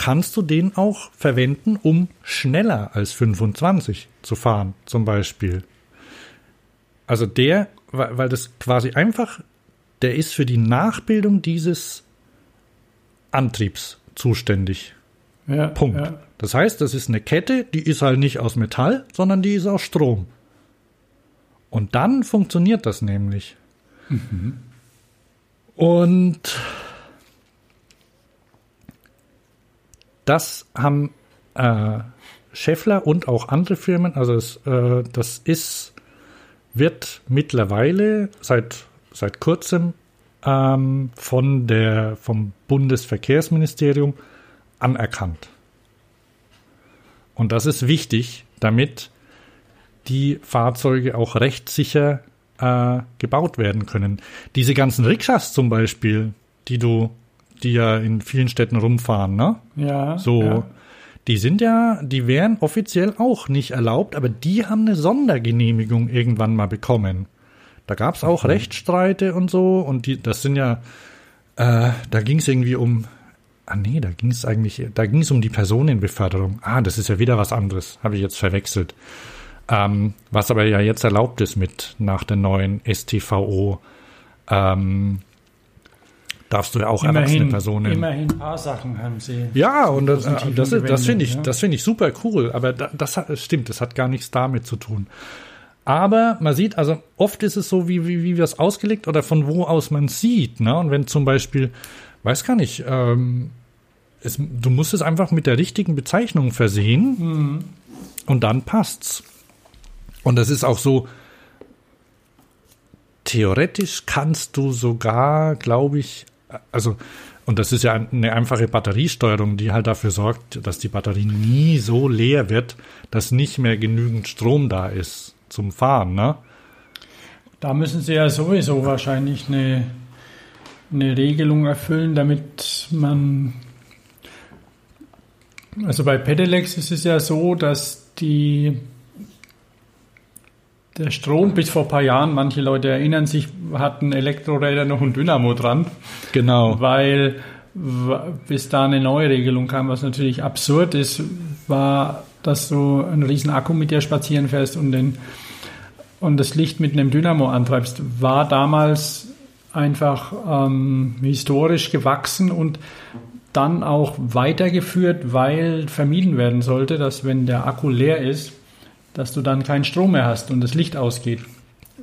kannst du den auch verwenden, um schneller als 25 zu fahren, zum Beispiel. Also der, weil das quasi einfach, der ist für die Nachbildung dieses Antriebs zuständig. ja, Punkt. Ja. Das heißt, das ist eine Kette, die ist halt nicht aus Metall, sondern die ist aus Strom. Und dann funktioniert das nämlich. Und das haben äh, Scheffler und auch andere Firmen, also es, äh, das ist, wird mittlerweile seit, seit kurzem ähm, von der, vom Bundesverkehrsministerium anerkannt. Und das ist wichtig, damit die Fahrzeuge auch rechtssicher äh, gebaut werden können. Diese ganzen Rikschas zum Beispiel, die du, die ja in vielen Städten rumfahren, ne? ja. So, Ja. die sind ja, die wären offiziell auch nicht erlaubt, aber die haben eine Sondergenehmigung irgendwann mal bekommen. Da gab es auch Rechtsstreite und so und die, das sind ja, äh, da ging es irgendwie um Ah nee, da ging es eigentlich, da ging es um die Personenbeförderung. Ah, das ist ja wieder was anderes. Habe ich jetzt verwechselt. Ähm, was aber ja jetzt erlaubt ist mit nach der neuen STVO. Ähm, darfst du ja auch immerhin, erwachsene Personen. Immerhin ein paar Sachen haben sie. Ja, und das, äh, das, das finde ich, ja. das finde ich super cool. Aber das, das stimmt, das hat gar nichts damit zu tun. Aber man sieht, also oft ist es so, wie, wie, wie wir es ausgelegt oder von wo aus man sieht. Ne? Und wenn zum Beispiel, weiß gar nicht, ähm, es, du musst es einfach mit der richtigen Bezeichnung versehen mhm. und dann passt's. Und das ist auch so, theoretisch kannst du sogar, glaube ich, also, und das ist ja eine einfache Batteriesteuerung, die halt dafür sorgt, dass die Batterie nie so leer wird, dass nicht mehr genügend Strom da ist zum Fahren, ne? Da müssen sie ja sowieso wahrscheinlich eine, eine Regelung erfüllen, damit man. Also bei Pedelecs ist es ja so, dass die der Strom bis vor ein paar Jahren, manche Leute erinnern sich, hatten Elektroräder noch ein Dynamo dran. Genau. Weil bis da eine neue Regelung kam, was natürlich absurd ist, war, dass du einen riesen Akku mit dir spazieren fährst und den und das Licht mit einem Dynamo antreibst, war damals einfach ähm, historisch gewachsen und dann auch weitergeführt, weil vermieden werden sollte, dass wenn der Akku leer ist, dass du dann keinen Strom mehr hast und das Licht ausgeht.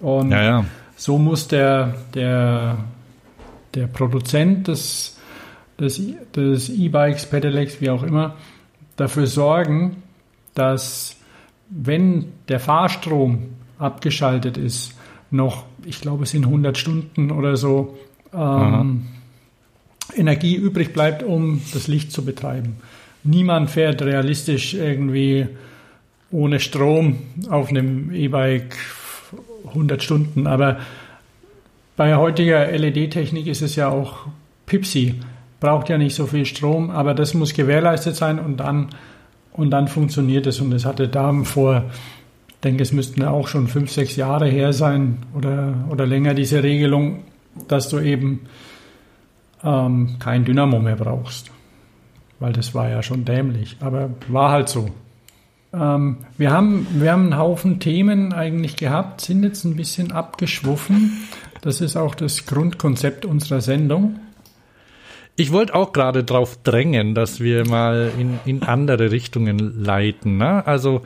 Und ja, ja. so muss der, der, der Produzent des, des, des E-Bikes, Pedelecs, wie auch immer, dafür sorgen, dass wenn der Fahrstrom abgeschaltet ist, noch, ich glaube, es sind 100 Stunden oder so, ähm, Energie übrig bleibt, um das Licht zu betreiben. Niemand fährt realistisch irgendwie ohne Strom auf einem E-Bike 100 Stunden, aber bei heutiger LED-Technik ist es ja auch Pipsi, braucht ja nicht so viel Strom, aber das muss gewährleistet sein und dann, und dann funktioniert es. Und es hatte da vor denke, es müssten auch schon fünf, sechs Jahre her sein oder, oder länger diese Regelung, dass du eben ähm, kein Dynamo mehr brauchst. Weil das war ja schon dämlich, aber war halt so. Ähm, wir, haben, wir haben einen Haufen Themen eigentlich gehabt, sind jetzt ein bisschen abgeschwuffen. Das ist auch das Grundkonzept unserer Sendung. Ich wollte auch gerade darauf drängen, dass wir mal in, in andere Richtungen leiten. Ne? Also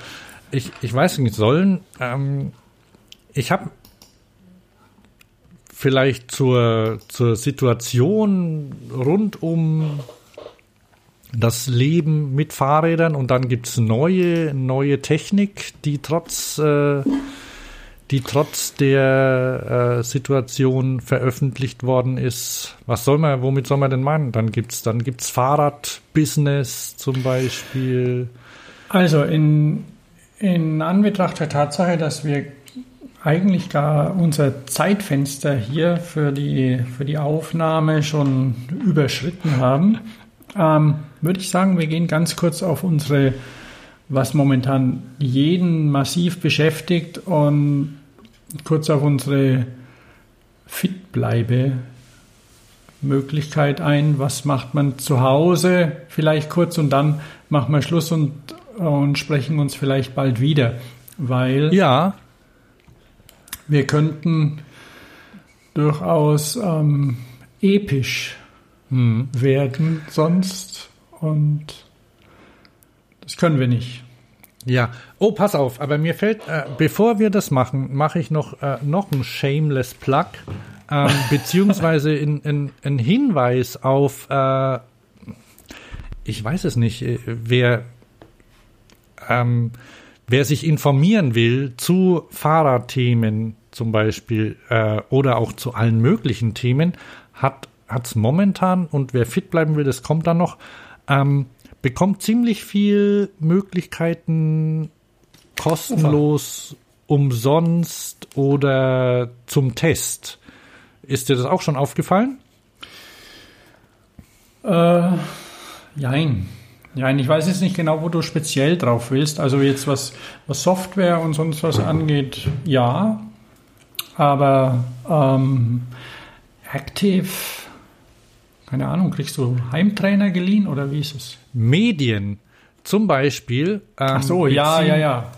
ich, ich weiß nicht, sollen. Ähm, ich habe vielleicht zur, zur Situation rund um das Leben mit Fahrrädern und dann gibt es neue, neue Technik, die trotz, äh, die trotz der äh, Situation veröffentlicht worden ist. Was soll man, womit soll man denn meinen? Dann gibt's dann gibt's Fahrradbusiness zum Beispiel. Also in in Anbetracht der Tatsache, dass wir eigentlich gar unser Zeitfenster hier für die, für die Aufnahme schon überschritten haben, ähm, würde ich sagen, wir gehen ganz kurz auf unsere, was momentan jeden massiv beschäftigt und kurz auf unsere Fitbleibe Möglichkeit ein. Was macht man zu Hause? Vielleicht kurz und dann machen wir Schluss und und sprechen uns vielleicht bald wieder, weil ja. wir könnten durchaus ähm, episch hm. werden sonst und das können wir nicht. Ja, oh, pass auf, aber mir fällt, äh, bevor wir das machen, mache ich noch, äh, noch ein Shameless Plug, ähm, beziehungsweise ein Hinweis auf, äh, ich weiß es nicht, äh, wer, ähm, wer sich informieren will zu Fahrradthemen zum Beispiel äh, oder auch zu allen möglichen Themen, hat es momentan und wer fit bleiben will, das kommt dann noch, ähm, bekommt ziemlich viel Möglichkeiten kostenlos, umsonst oder zum Test. Ist dir das auch schon aufgefallen? Äh, jein. Ja, ich weiß jetzt nicht genau, wo du speziell drauf willst. Also jetzt was, was Software und sonst was angeht, ja. Aber ähm, Active keine Ahnung, kriegst du Heimtrainer geliehen oder wie ist es? Medien. Zum Beispiel. Ähm, Ach so, ja, beziehen, ja, ja.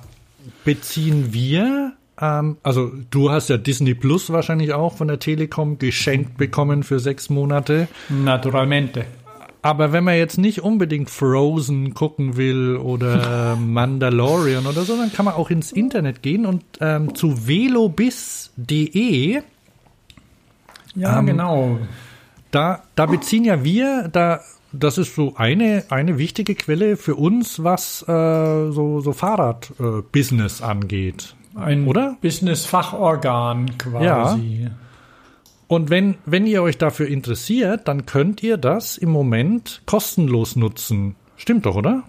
Beziehen wir, ähm, also du hast ja Disney Plus wahrscheinlich auch von der Telekom geschenkt bekommen für sechs Monate. Naturalmente. Aber wenn man jetzt nicht unbedingt Frozen gucken will oder Mandalorian oder so, dann kann man auch ins Internet gehen und ähm, zu velobis.de. Ja, ähm, genau. Da, da beziehen ja wir, da, das ist so eine, eine wichtige Quelle für uns, was äh, so, so Fahrradbusiness äh, angeht. Ein oder? Business-Fachorgan quasi. Ja. Und wenn, wenn ihr euch dafür interessiert, dann könnt ihr das im Moment kostenlos nutzen. Stimmt doch, oder?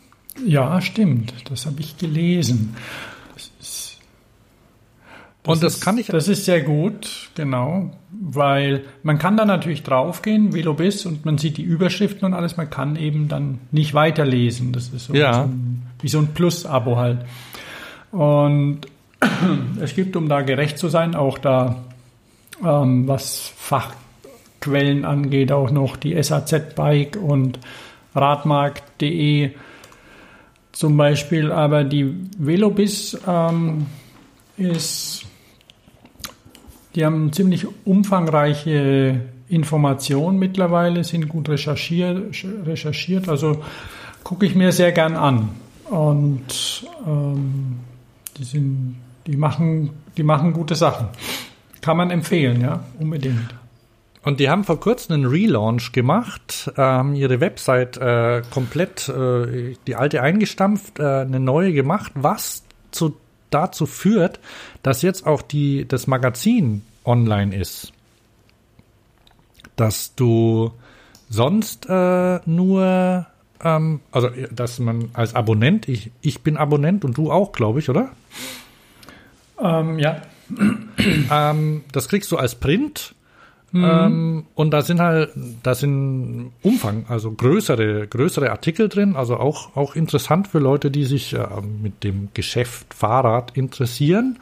Ja, stimmt. Das habe ich gelesen. Das und das ist, kann ich. Das ist sehr gut, genau, weil man kann da natürlich draufgehen, Velobis, und man sieht die Überschriften und alles. Man kann eben dann nicht weiterlesen. Das ist so, ja. so ein, wie so ein Plus-Abo halt. Und es gibt, um da gerecht zu sein, auch da ähm, was Fachquellen angeht, auch noch die SAZ Bike und Radmarkt.de zum Beispiel. Aber die Velobis ähm, ist, die haben ziemlich umfangreiche Informationen mittlerweile, sind gut recherchiert, recherchiert also gucke ich mir sehr gern an. Und ähm, die sind, die machen, die machen gute Sachen. Kann man empfehlen, ja, unbedingt. Und die haben vor kurzem einen Relaunch gemacht, haben ihre Website äh, komplett, äh, die alte eingestampft, äh, eine neue gemacht, was zu, dazu führt, dass jetzt auch die, das Magazin online ist. Dass du sonst äh, nur, ähm, also dass man als Abonnent, ich, ich bin Abonnent und du auch, glaube ich, oder? Ähm, ja, ähm, das kriegst du als Print. Mhm. Ähm, und da sind halt, da sind Umfang, also größere, größere Artikel drin, also auch, auch interessant für Leute, die sich äh, mit dem Geschäft Fahrrad interessieren.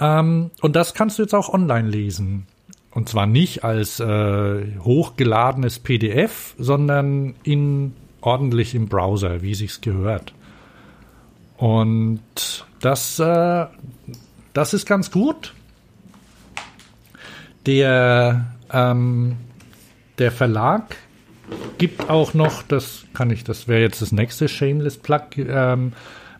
Ähm, und das kannst du jetzt auch online lesen. Und zwar nicht als äh, hochgeladenes PDF, sondern in ordentlich im Browser, wie sich's gehört. Und das, äh, das ist ganz gut. Der, ähm, der Verlag gibt auch noch, das kann ich, das wäre jetzt das nächste Shameless Plug, ähm,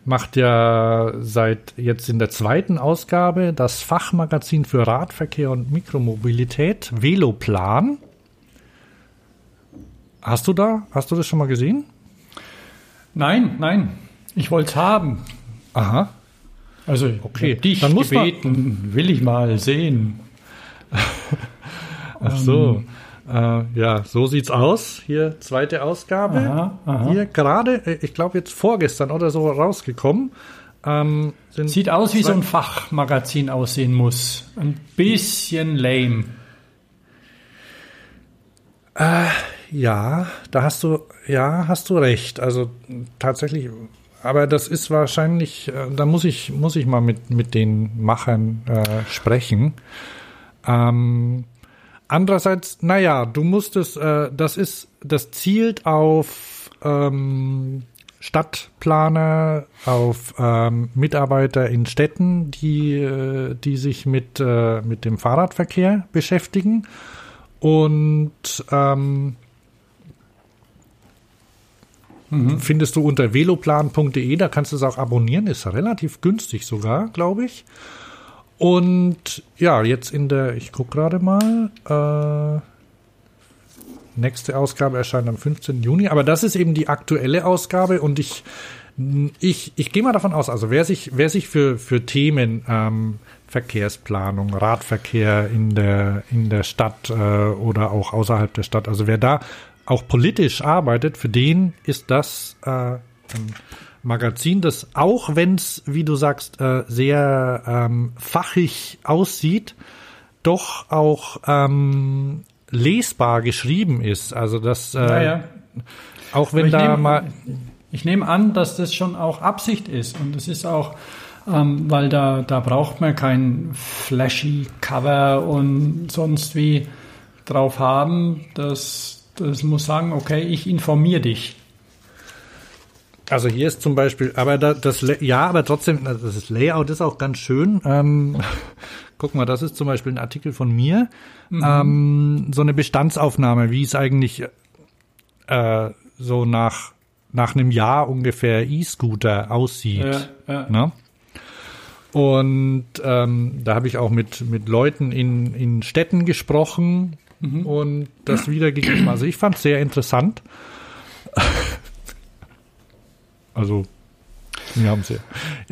macht ja seit jetzt in der zweiten Ausgabe das Fachmagazin für Radverkehr und Mikromobilität, Veloplan. Hast du da, hast du das schon mal gesehen? Nein, nein. Ich wollte es haben. Aha. Also okay, dich dann muss gebeten, man, will ich mal sehen. Ach so. Ähm, äh, ja, so sieht's aus. Hier zweite Ausgabe. Aha, aha. Hier gerade, äh, ich glaube jetzt vorgestern oder so rausgekommen. Ähm, Sieht aus, wie so ein Fachmagazin aussehen muss. Ein bisschen lame. Äh, ja, da hast du, ja, hast du recht. Also tatsächlich aber das ist wahrscheinlich, äh, da muss ich, muss ich mal mit, mit den Machern äh, sprechen. Ähm, andererseits, naja, du musstest, äh, das ist, das zielt auf ähm, Stadtplaner, auf ähm, Mitarbeiter in Städten, die, äh, die sich mit, äh, mit dem Fahrradverkehr beschäftigen. Und ähm, Mhm. Findest du unter veloplan.de, da kannst du es auch abonnieren, ist relativ günstig sogar, glaube ich. Und ja, jetzt in der, ich gucke gerade mal, äh, nächste Ausgabe erscheint am 15. Juni, aber das ist eben die aktuelle Ausgabe und ich, ich, ich gehe mal davon aus, also wer sich, wer sich für, für Themen ähm, Verkehrsplanung, Radverkehr in der, in der Stadt äh, oder auch außerhalb der Stadt, also wer da auch politisch arbeitet, für den ist das äh, ein Magazin, das auch wenn es, wie du sagst, äh, sehr ähm, fachig aussieht, doch auch ähm, lesbar geschrieben ist. Also das, äh, naja. auch wenn da nehm, mal. Ich nehme an, dass das schon auch Absicht ist und es ist auch, ähm, weil da, da braucht man kein flashy Cover und sonst wie drauf haben. Das, das muss sagen, okay, ich informiere dich. Also hier ist zum Beispiel, aber da, das, ja, aber trotzdem, das Layout ist auch ganz schön. Ähm, guck mal, das ist zum Beispiel ein Artikel von mir. Mhm. Ähm, so eine Bestandsaufnahme, wie es eigentlich äh, so nach, nach einem Jahr ungefähr E-Scooter aussieht. Ja, ja. Ne? Und ähm, da habe ich auch mit, mit Leuten in, in Städten gesprochen mhm. und das wiedergegeben. Also ich fand es sehr interessant. Also, wir haben sie.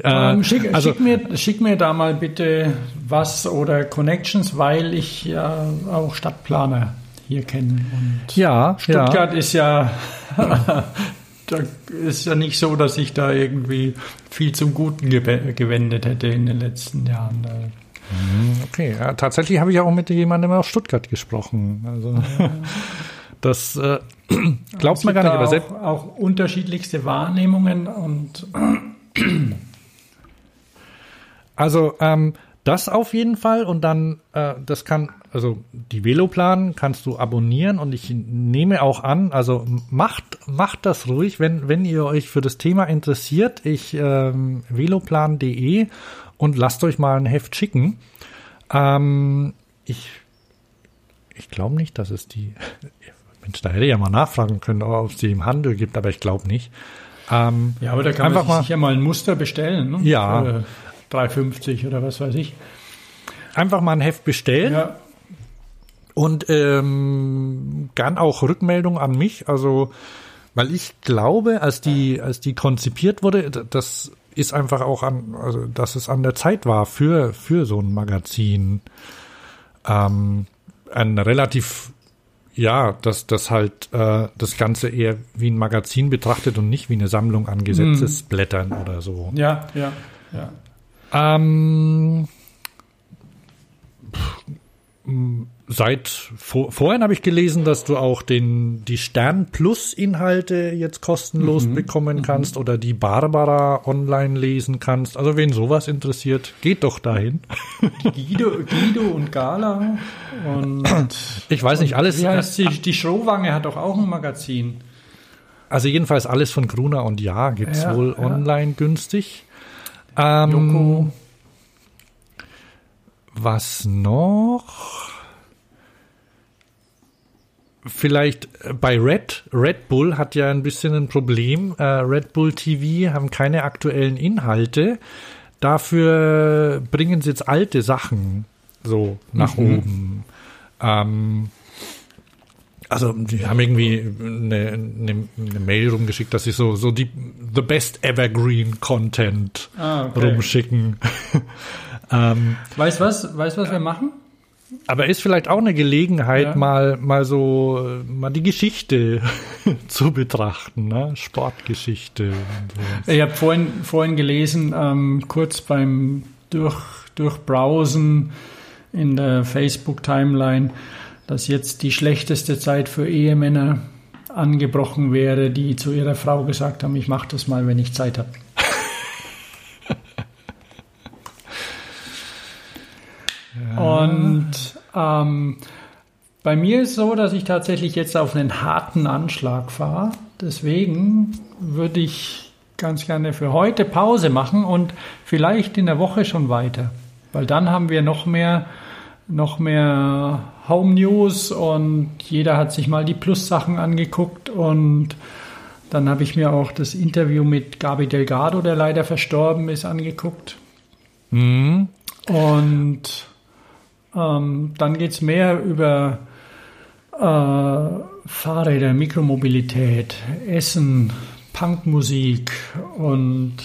Äh, ähm, schick, also, schick, mir, schick mir da mal bitte was oder Connections, weil ich ja auch Stadtplaner hier kenne. Und ja, Stuttgart ja. ist ja da ist ja nicht so, dass ich da irgendwie viel zum Guten gewendet hätte in den letzten Jahren. Mhm, okay, ja, tatsächlich habe ich auch mit jemandem aus Stuttgart gesprochen. Also ja. das äh, Glaubt man gar nicht, aber selbst. Auch, auch unterschiedlichste Wahrnehmungen und. Also, ähm, das auf jeden Fall und dann, äh, das kann, also die Veloplan kannst du abonnieren und ich nehme auch an, also macht, macht das ruhig, wenn, wenn ihr euch für das Thema interessiert, ich ähm, veloplan.de und lasst euch mal ein Heft schicken. Ähm, ich ich glaube nicht, dass es die, Mensch, da hätte ich ja mal nachfragen können, ob es die im Handel gibt, aber ich glaube nicht. Ähm, ja, aber da kann man sich mal, sicher mal ein Muster bestellen. Ne? Ja. Für 3,50 oder was weiß ich. Einfach mal ein Heft bestellen. Ja. Und ähm, gern auch Rückmeldung an mich. Also, weil ich glaube, als die, als die konzipiert wurde, das ist einfach auch an, also dass es an der Zeit war für, für so ein Magazin. Ähm, ein relativ ja, dass das halt äh, das Ganze eher wie ein Magazin betrachtet und nicht wie eine Sammlung an Gesetzesblättern mhm. oder so. Ja, ja, ja. Ähm, seit vor, vorhin habe ich gelesen, dass du auch den die Stern Plus Inhalte jetzt kostenlos mhm. bekommen mhm. kannst mhm. oder die Barbara online lesen kannst. Also wen sowas interessiert, geht doch dahin. Guido, Guido und Gala und ich weiß nicht alles. Wie heißt die, die Schrowange hat doch auch ein Magazin. Also jedenfalls alles von Gruner und Ja gibt's ja, wohl ja. online günstig. Ähm, Joko. Was noch? Vielleicht äh, bei Red. Red Bull hat ja ein bisschen ein Problem. Äh, Red Bull TV haben keine aktuellen Inhalte. Dafür bringen sie jetzt alte Sachen so nach mhm. oben. Ähm, also die haben irgendwie eine, eine, eine, Mail rumgeschickt, dass sie so so die the best evergreen Content ah, okay. rumschicken. ähm, weißt was? Weißt was wir machen? Aber ist vielleicht auch eine Gelegenheit, ja. mal, mal so, mal die Geschichte zu betrachten, ne? Sportgeschichte. Ich habe vorhin, vorhin gelesen, ähm, kurz beim Durch, Durchbrowsen in der Facebook-Timeline, dass jetzt die schlechteste Zeit für Ehemänner angebrochen wäre, die zu ihrer Frau gesagt haben, ich mache das mal, wenn ich Zeit habe. Und ähm, bei mir ist es so, dass ich tatsächlich jetzt auf einen harten Anschlag fahre. Deswegen würde ich ganz gerne für heute Pause machen und vielleicht in der Woche schon weiter. Weil dann haben wir noch mehr, noch mehr Home News und jeder hat sich mal die Plus-Sachen angeguckt und dann habe ich mir auch das Interview mit Gabi Delgado, der leider verstorben ist, angeguckt. Mhm. Und ähm, dann geht es mehr über äh, Fahrräder, Mikromobilität, Essen, Punkmusik und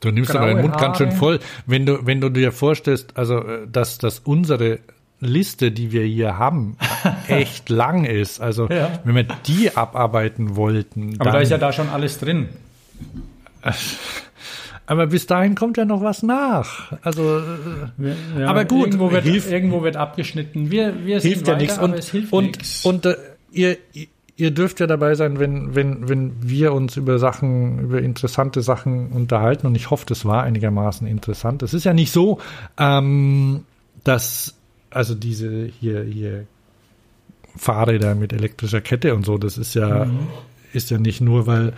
Du nimmst aber den Mund Haare. ganz schön voll, wenn du, wenn du dir vorstellst, also äh, dass, dass unsere Liste, die wir hier haben, echt lang ist. Also ja. wenn wir die abarbeiten wollten. Aber da ist ja da schon alles drin. Aber bis dahin kommt ja noch was nach. Also, ja, aber gut. Irgendwo wird, hilft, irgendwo wird abgeschnitten. Wir, wir hilft ja nichts. Und, hilft und, nix. und äh, ihr, ihr dürft ja dabei sein, wenn, wenn, wenn wir uns über Sachen, über interessante Sachen unterhalten. Und ich hoffe, das war einigermaßen interessant. Es ist ja nicht so, ähm, dass, also diese hier, hier Fahrräder mit elektrischer Kette und so. Das ist ja, mhm. ist ja nicht nur, weil,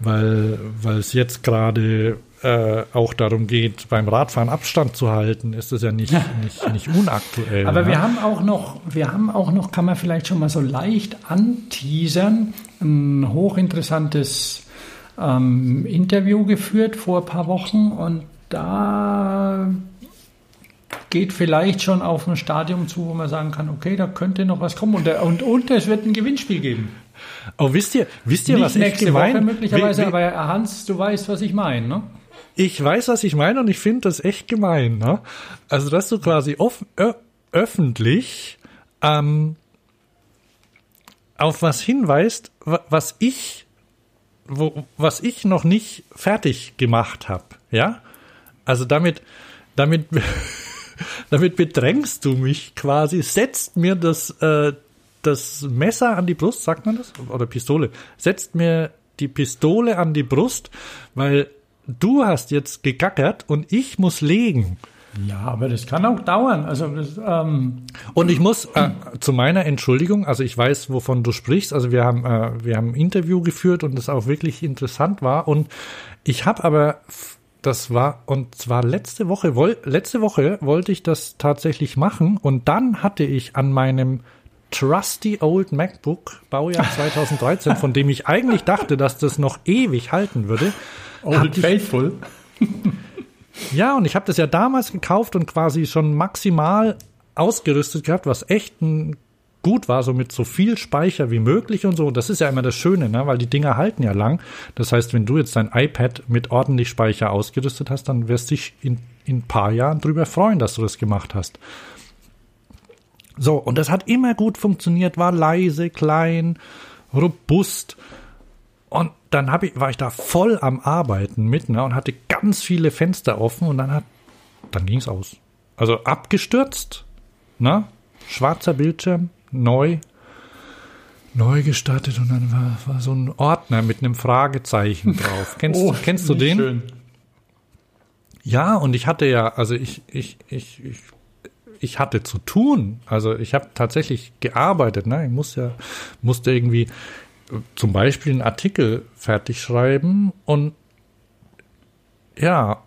weil, weil es jetzt gerade äh, auch darum geht, beim Radfahren Abstand zu halten, ist das ja nicht, nicht, nicht unaktuell. Aber ja. wir haben auch noch, wir haben auch noch, kann man vielleicht schon mal so leicht anteasern, ein hochinteressantes ähm, Interview geführt vor ein paar Wochen und da geht vielleicht schon auf ein Stadium zu, wo man sagen kann, okay, da könnte noch was kommen und, und, und es wird ein Gewinnspiel geben. Oh, wisst ihr, wisst ihr, Nicht was nächste Woche möglicherweise, wie, wie, aber Hans, du weißt, was ich meine, ne? Ich weiß, was ich meine und ich finde das echt gemein. Ne? Also, dass du quasi off öffentlich ähm, auf was hinweist, was ich, wo, was ich noch nicht fertig gemacht habe. Ja, also damit, damit, damit bedrängst du mich quasi, setzt mir das, äh, das Messer an die Brust, sagt man das? Oder Pistole, setzt mir die Pistole an die Brust, weil du hast jetzt gegackert und ich muss legen. Ja, aber das kann auch dauern. Also das, ähm und ich muss äh, zu meiner Entschuldigung, also ich weiß, wovon du sprichst. Also wir haben äh, wir haben ein Interview geführt und das auch wirklich interessant war. Und ich habe aber das war und zwar letzte Woche woll, letzte Woche wollte ich das tatsächlich machen und dann hatte ich an meinem trusty old MacBook Baujahr 2013, von dem ich eigentlich dachte, dass das noch ewig halten würde, Old Faithful. ja, und ich habe das ja damals gekauft und quasi schon maximal ausgerüstet gehabt, was echt ein gut war, so mit so viel Speicher wie möglich und so. Das ist ja immer das Schöne, ne? weil die Dinger halten ja lang. Das heißt, wenn du jetzt dein iPad mit ordentlich Speicher ausgerüstet hast, dann wirst du dich in, in ein paar Jahren drüber freuen, dass du das gemacht hast. So, und das hat immer gut funktioniert, war leise, klein, robust. Und dann hab ich, war ich da voll am Arbeiten mit ne, und hatte ganz viele Fenster offen und dann hat, dann ging's aus. Also abgestürzt, ne? schwarzer Bildschirm, neu, neu gestartet und dann war, war so ein Ordner mit einem Fragezeichen drauf. Kennst, oh, kennst du den? Schön. Ja, und ich hatte ja, also ich, ich, ich, ich, ich hatte zu tun. Also ich habe tatsächlich gearbeitet. Ne? Ich muss ja, musste irgendwie zum Beispiel einen Artikel fertig schreiben und ja,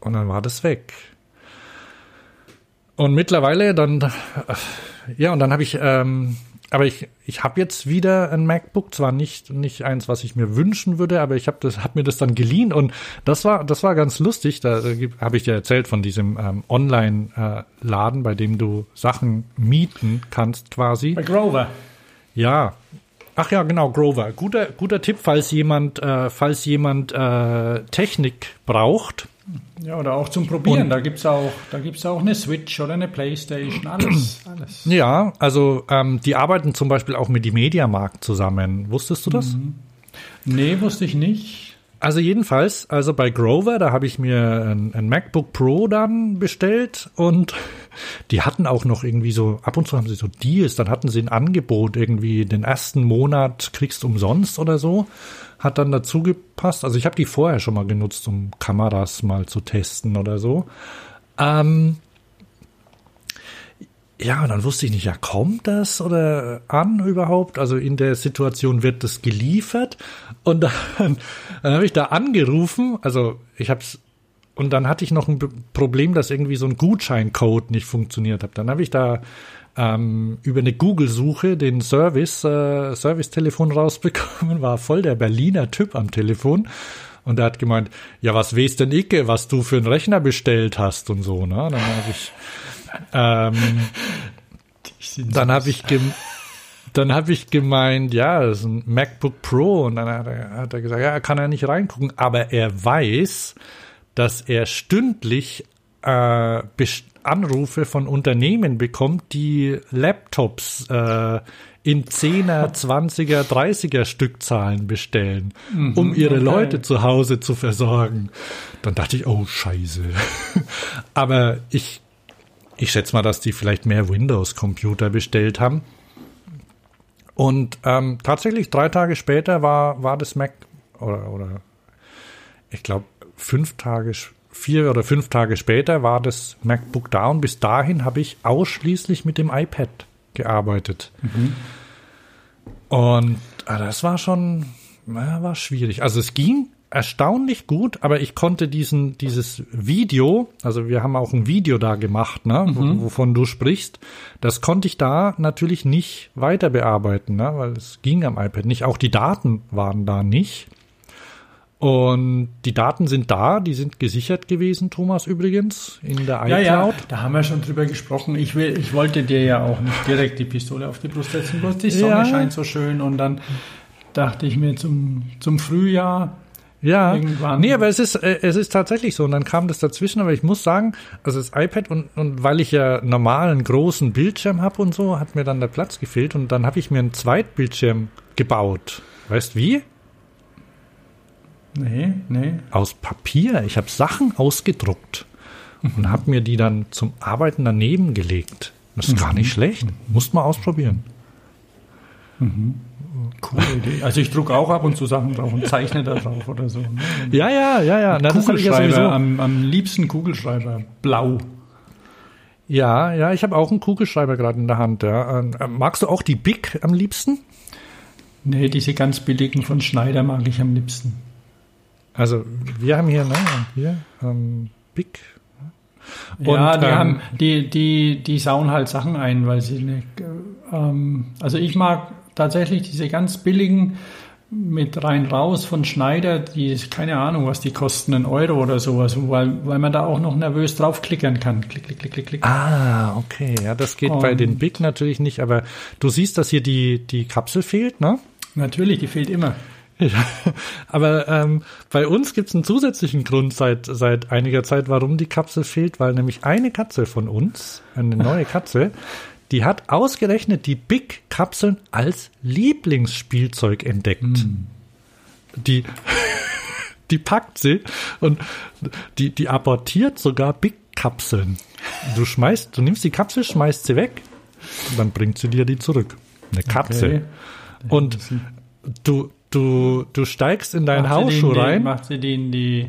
und dann war das weg. Und mittlerweile dann, ja, und dann habe ich, ähm, aber ich, ich habe jetzt wieder ein MacBook, zwar nicht nicht eins, was ich mir wünschen würde, aber ich habe das, hab mir das dann geliehen und das war das war ganz lustig. Da habe ich dir erzählt von diesem ähm, Online-Laden, äh, bei dem du Sachen mieten kannst, quasi. Bei Grover. Ja, Ach ja, genau, Grover. Guter, guter Tipp, falls jemand, äh, falls jemand äh, Technik braucht. Ja, oder auch zum Probieren. Und, da gibt's auch, auch eine Switch oder eine Playstation, alles, alles. Ja, also ähm, die arbeiten zum Beispiel auch mit die Mediamarkt zusammen. Wusstest du das? Mhm. Nee, wusste ich nicht. Also jedenfalls, also bei Grover, da habe ich mir ein, ein, MacBook Pro dann bestellt und die hatten auch noch irgendwie so, ab und zu haben sie so Deals, dann hatten sie ein Angebot, irgendwie den ersten Monat kriegst umsonst oder so, hat dann dazu gepasst. Also ich habe die vorher schon mal genutzt, um Kameras mal zu testen oder so. Ähm, ja, und dann wusste ich nicht, ja, kommt das oder an überhaupt? Also in der Situation wird das geliefert und dann, dann habe ich da angerufen, also ich habe es und dann hatte ich noch ein Problem, dass irgendwie so ein Gutscheincode nicht funktioniert hat. Dann habe ich da ähm, über eine Google-Suche den Service, äh, Service-Telefon rausbekommen, war voll der Berliner Typ am Telefon. Und er hat gemeint, ja, was weißt denn Icke, was du für einen Rechner bestellt hast und so, ne? Dann habe ich ähm, dann habe ich dann habe ich gemeint, ja, das ist ein MacBook Pro und dann hat er, hat er gesagt, ja, er kann ja nicht reingucken, aber er weiß, dass er stündlich äh, Anrufe von Unternehmen bekommt, die Laptops äh, in 10er, 20er, 30er Stückzahlen bestellen, mhm, um ihre okay. Leute zu Hause zu versorgen. Dann dachte ich, oh Scheiße. Aber ich ich schätze mal, dass die vielleicht mehr Windows-Computer bestellt haben. Und ähm, tatsächlich drei Tage später war, war das Mac oder, oder ich glaube fünf Tage, vier oder fünf Tage später war das MacBook da und bis dahin habe ich ausschließlich mit dem iPad gearbeitet. Mhm. Und ah, das war schon, na, war schwierig. Also es ging erstaunlich gut, aber ich konnte diesen, dieses Video, also wir haben auch ein Video da gemacht, ne, mhm. wovon du sprichst, das konnte ich da natürlich nicht weiter bearbeiten, ne, weil es ging am iPad nicht. Auch die Daten waren da nicht. Und die Daten sind da, die sind gesichert gewesen, Thomas übrigens, in der iCloud. Ja, ja, da haben wir schon drüber gesprochen. Ich, will, ich wollte dir ja auch nicht direkt die Pistole auf die Brust setzen, bloß die Sonne ja. scheint so schön und dann dachte ich mir zum, zum Frühjahr, ja, irgendwann. nee, aber es ist, äh, es ist tatsächlich so. Und dann kam das dazwischen, aber ich muss sagen, also das iPad und, und weil ich ja normalen großen Bildschirm habe und so, hat mir dann der Platz gefehlt und dann habe ich mir einen Zweitbildschirm gebaut. Weißt wie? Nee, nee. Aus Papier. Ich habe Sachen ausgedruckt und habe mir die dann zum Arbeiten daneben gelegt. Das ist mhm. gar nicht schlecht. Muss mal ausprobieren. Mhm. Coole Idee. Also ich drucke auch ab und zu Sachen drauf und zeichne da drauf oder so. Ne? Ja, ja, ja, ja. Na, Kugelschreiber, ja am, am liebsten Kugelschreiber. Blau. Ja, ja, ich habe auch einen Kugelschreiber gerade in der Hand. Ja. Ähm, magst du auch die Big am liebsten? Nee, diese ganz billigen von Schneider mag ich am liebsten. Also wir haben hier, ne, hier, ähm, Big. Und, ja, die ähm, haben, die, die, die sauen halt Sachen ein, weil sie eine, ähm, also ich mag tatsächlich diese ganz billigen mit rein raus von Schneider, die keine Ahnung, was die kosten, ein Euro oder sowas, weil, weil man da auch noch nervös draufklickern kann. Klick, klick, klick, klick, klick. Ah, okay. Ja, das geht Und bei den Big natürlich nicht, aber du siehst, dass hier die, die Kapsel fehlt, ne? Natürlich, die fehlt immer. Ja, aber ähm, bei uns gibt es einen zusätzlichen Grund seit, seit einiger Zeit, warum die Kapsel fehlt, weil nämlich eine Katze von uns, eine neue Katze, die hat ausgerechnet die Big-Kapseln als Lieblingsspielzeug entdeckt. Mm. Die, die packt sie und die, die abortiert sogar Big-Kapseln. Du schmeißt, du nimmst die Kapsel, schmeißt sie weg und dann bringt sie dir die zurück. Eine Katze. Okay. Und du, du, du steigst in deinen Hausschuh rein. macht sie die in, die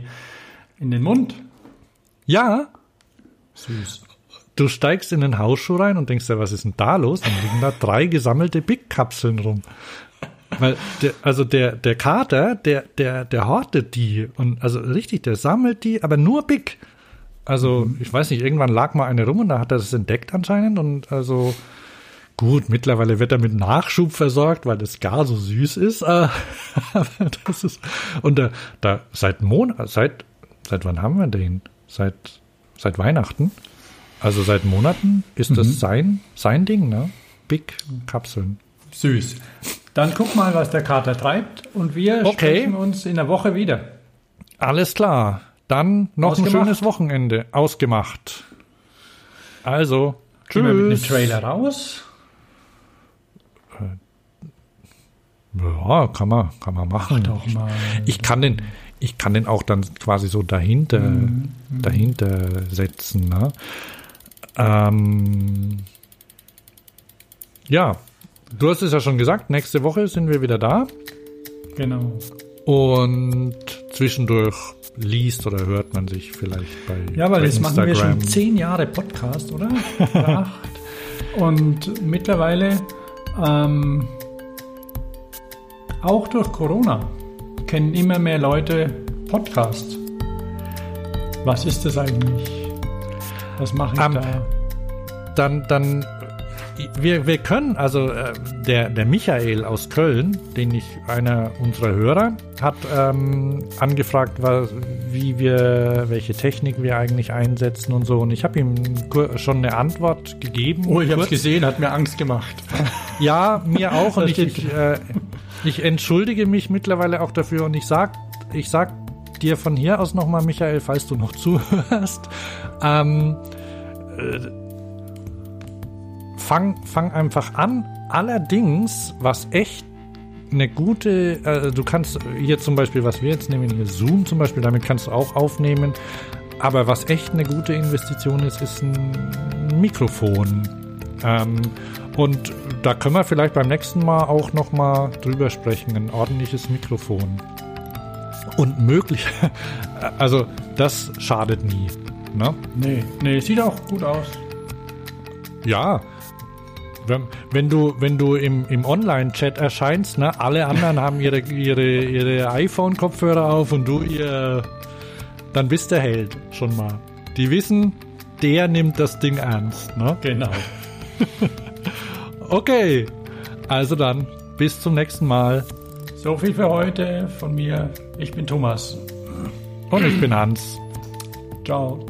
in den Mund? Ja. Süß. Du steigst in den Hausschuh rein und denkst dir, was ist denn da los? Dann liegen da drei gesammelte Big-Kapseln rum. Weil der, also der, der Kater, der, der, der hortet die und also richtig, der sammelt die, aber nur Big. Also, mhm. ich weiß nicht, irgendwann lag mal eine rum und da hat er das entdeckt anscheinend und also gut, mittlerweile wird er mit Nachschub versorgt, weil das gar so süß ist. Aber das ist, und da, da seit Monat, seit, seit wann haben wir den? Seit, seit Weihnachten? Also seit Monaten ist mhm. das sein, sein Ding, ne? Big Kapseln. Süß. Dann guck mal, was der Kater treibt und wir okay. sprechen uns in der Woche wieder. Alles klar. Dann noch Ausgemacht. ein schönes Wochenende. Ausgemacht. Also, tschüss. Gehen wir mit dem Trailer raus? Ja, kann man, kann man machen. Ich kann den, ich kann den auch dann quasi so dahinter, mhm. dahinter setzen. Ne? Ähm, ja, du hast es ja schon gesagt, nächste Woche sind wir wieder da. Genau. Und zwischendurch liest oder hört man sich vielleicht bei Ja, weil jetzt machen wir schon zehn Jahre Podcast, oder? acht. Und mittlerweile ähm, auch durch Corona kennen immer mehr Leute Podcast. Was ist das eigentlich? Was mache ich um, da? Dann, dann, wir, wir können, also äh, der, der Michael aus Köln, den ich, einer unserer Hörer, hat ähm, angefragt, was, wie wir, welche Technik wir eigentlich einsetzen und so. Und ich habe ihm schon eine Antwort gegeben. Oh, ich habe es gesehen, hat mir Angst gemacht. Ja, mir auch. und ich, ich, äh, ich entschuldige mich mittlerweile auch dafür und ich sag, ich sag dir von hier aus nochmal, Michael, falls du noch zuhörst, ähm, äh, fang, fang einfach an. Allerdings, was echt eine gute, äh, du kannst hier zum Beispiel, was wir jetzt nehmen, hier Zoom zum Beispiel, damit kannst du auch aufnehmen. Aber was echt eine gute Investition ist, ist ein Mikrofon. Ähm, und da können wir vielleicht beim nächsten Mal auch nochmal drüber sprechen, ein ordentliches Mikrofon. Und möglich, also das schadet nie. Ne? Nee, nee, sieht auch gut aus. Ja. Wenn, wenn du, wenn du im, im Online-Chat erscheinst, ne, alle anderen haben ihre, ihre, ihre iPhone-Kopfhörer auf und du ihr, dann bist der Held schon mal. Die wissen, der nimmt das Ding ernst, ne? Genau. Okay, also dann, bis zum nächsten Mal. So viel für heute von mir. Ich bin Thomas. Und ich bin Hans. Ciao.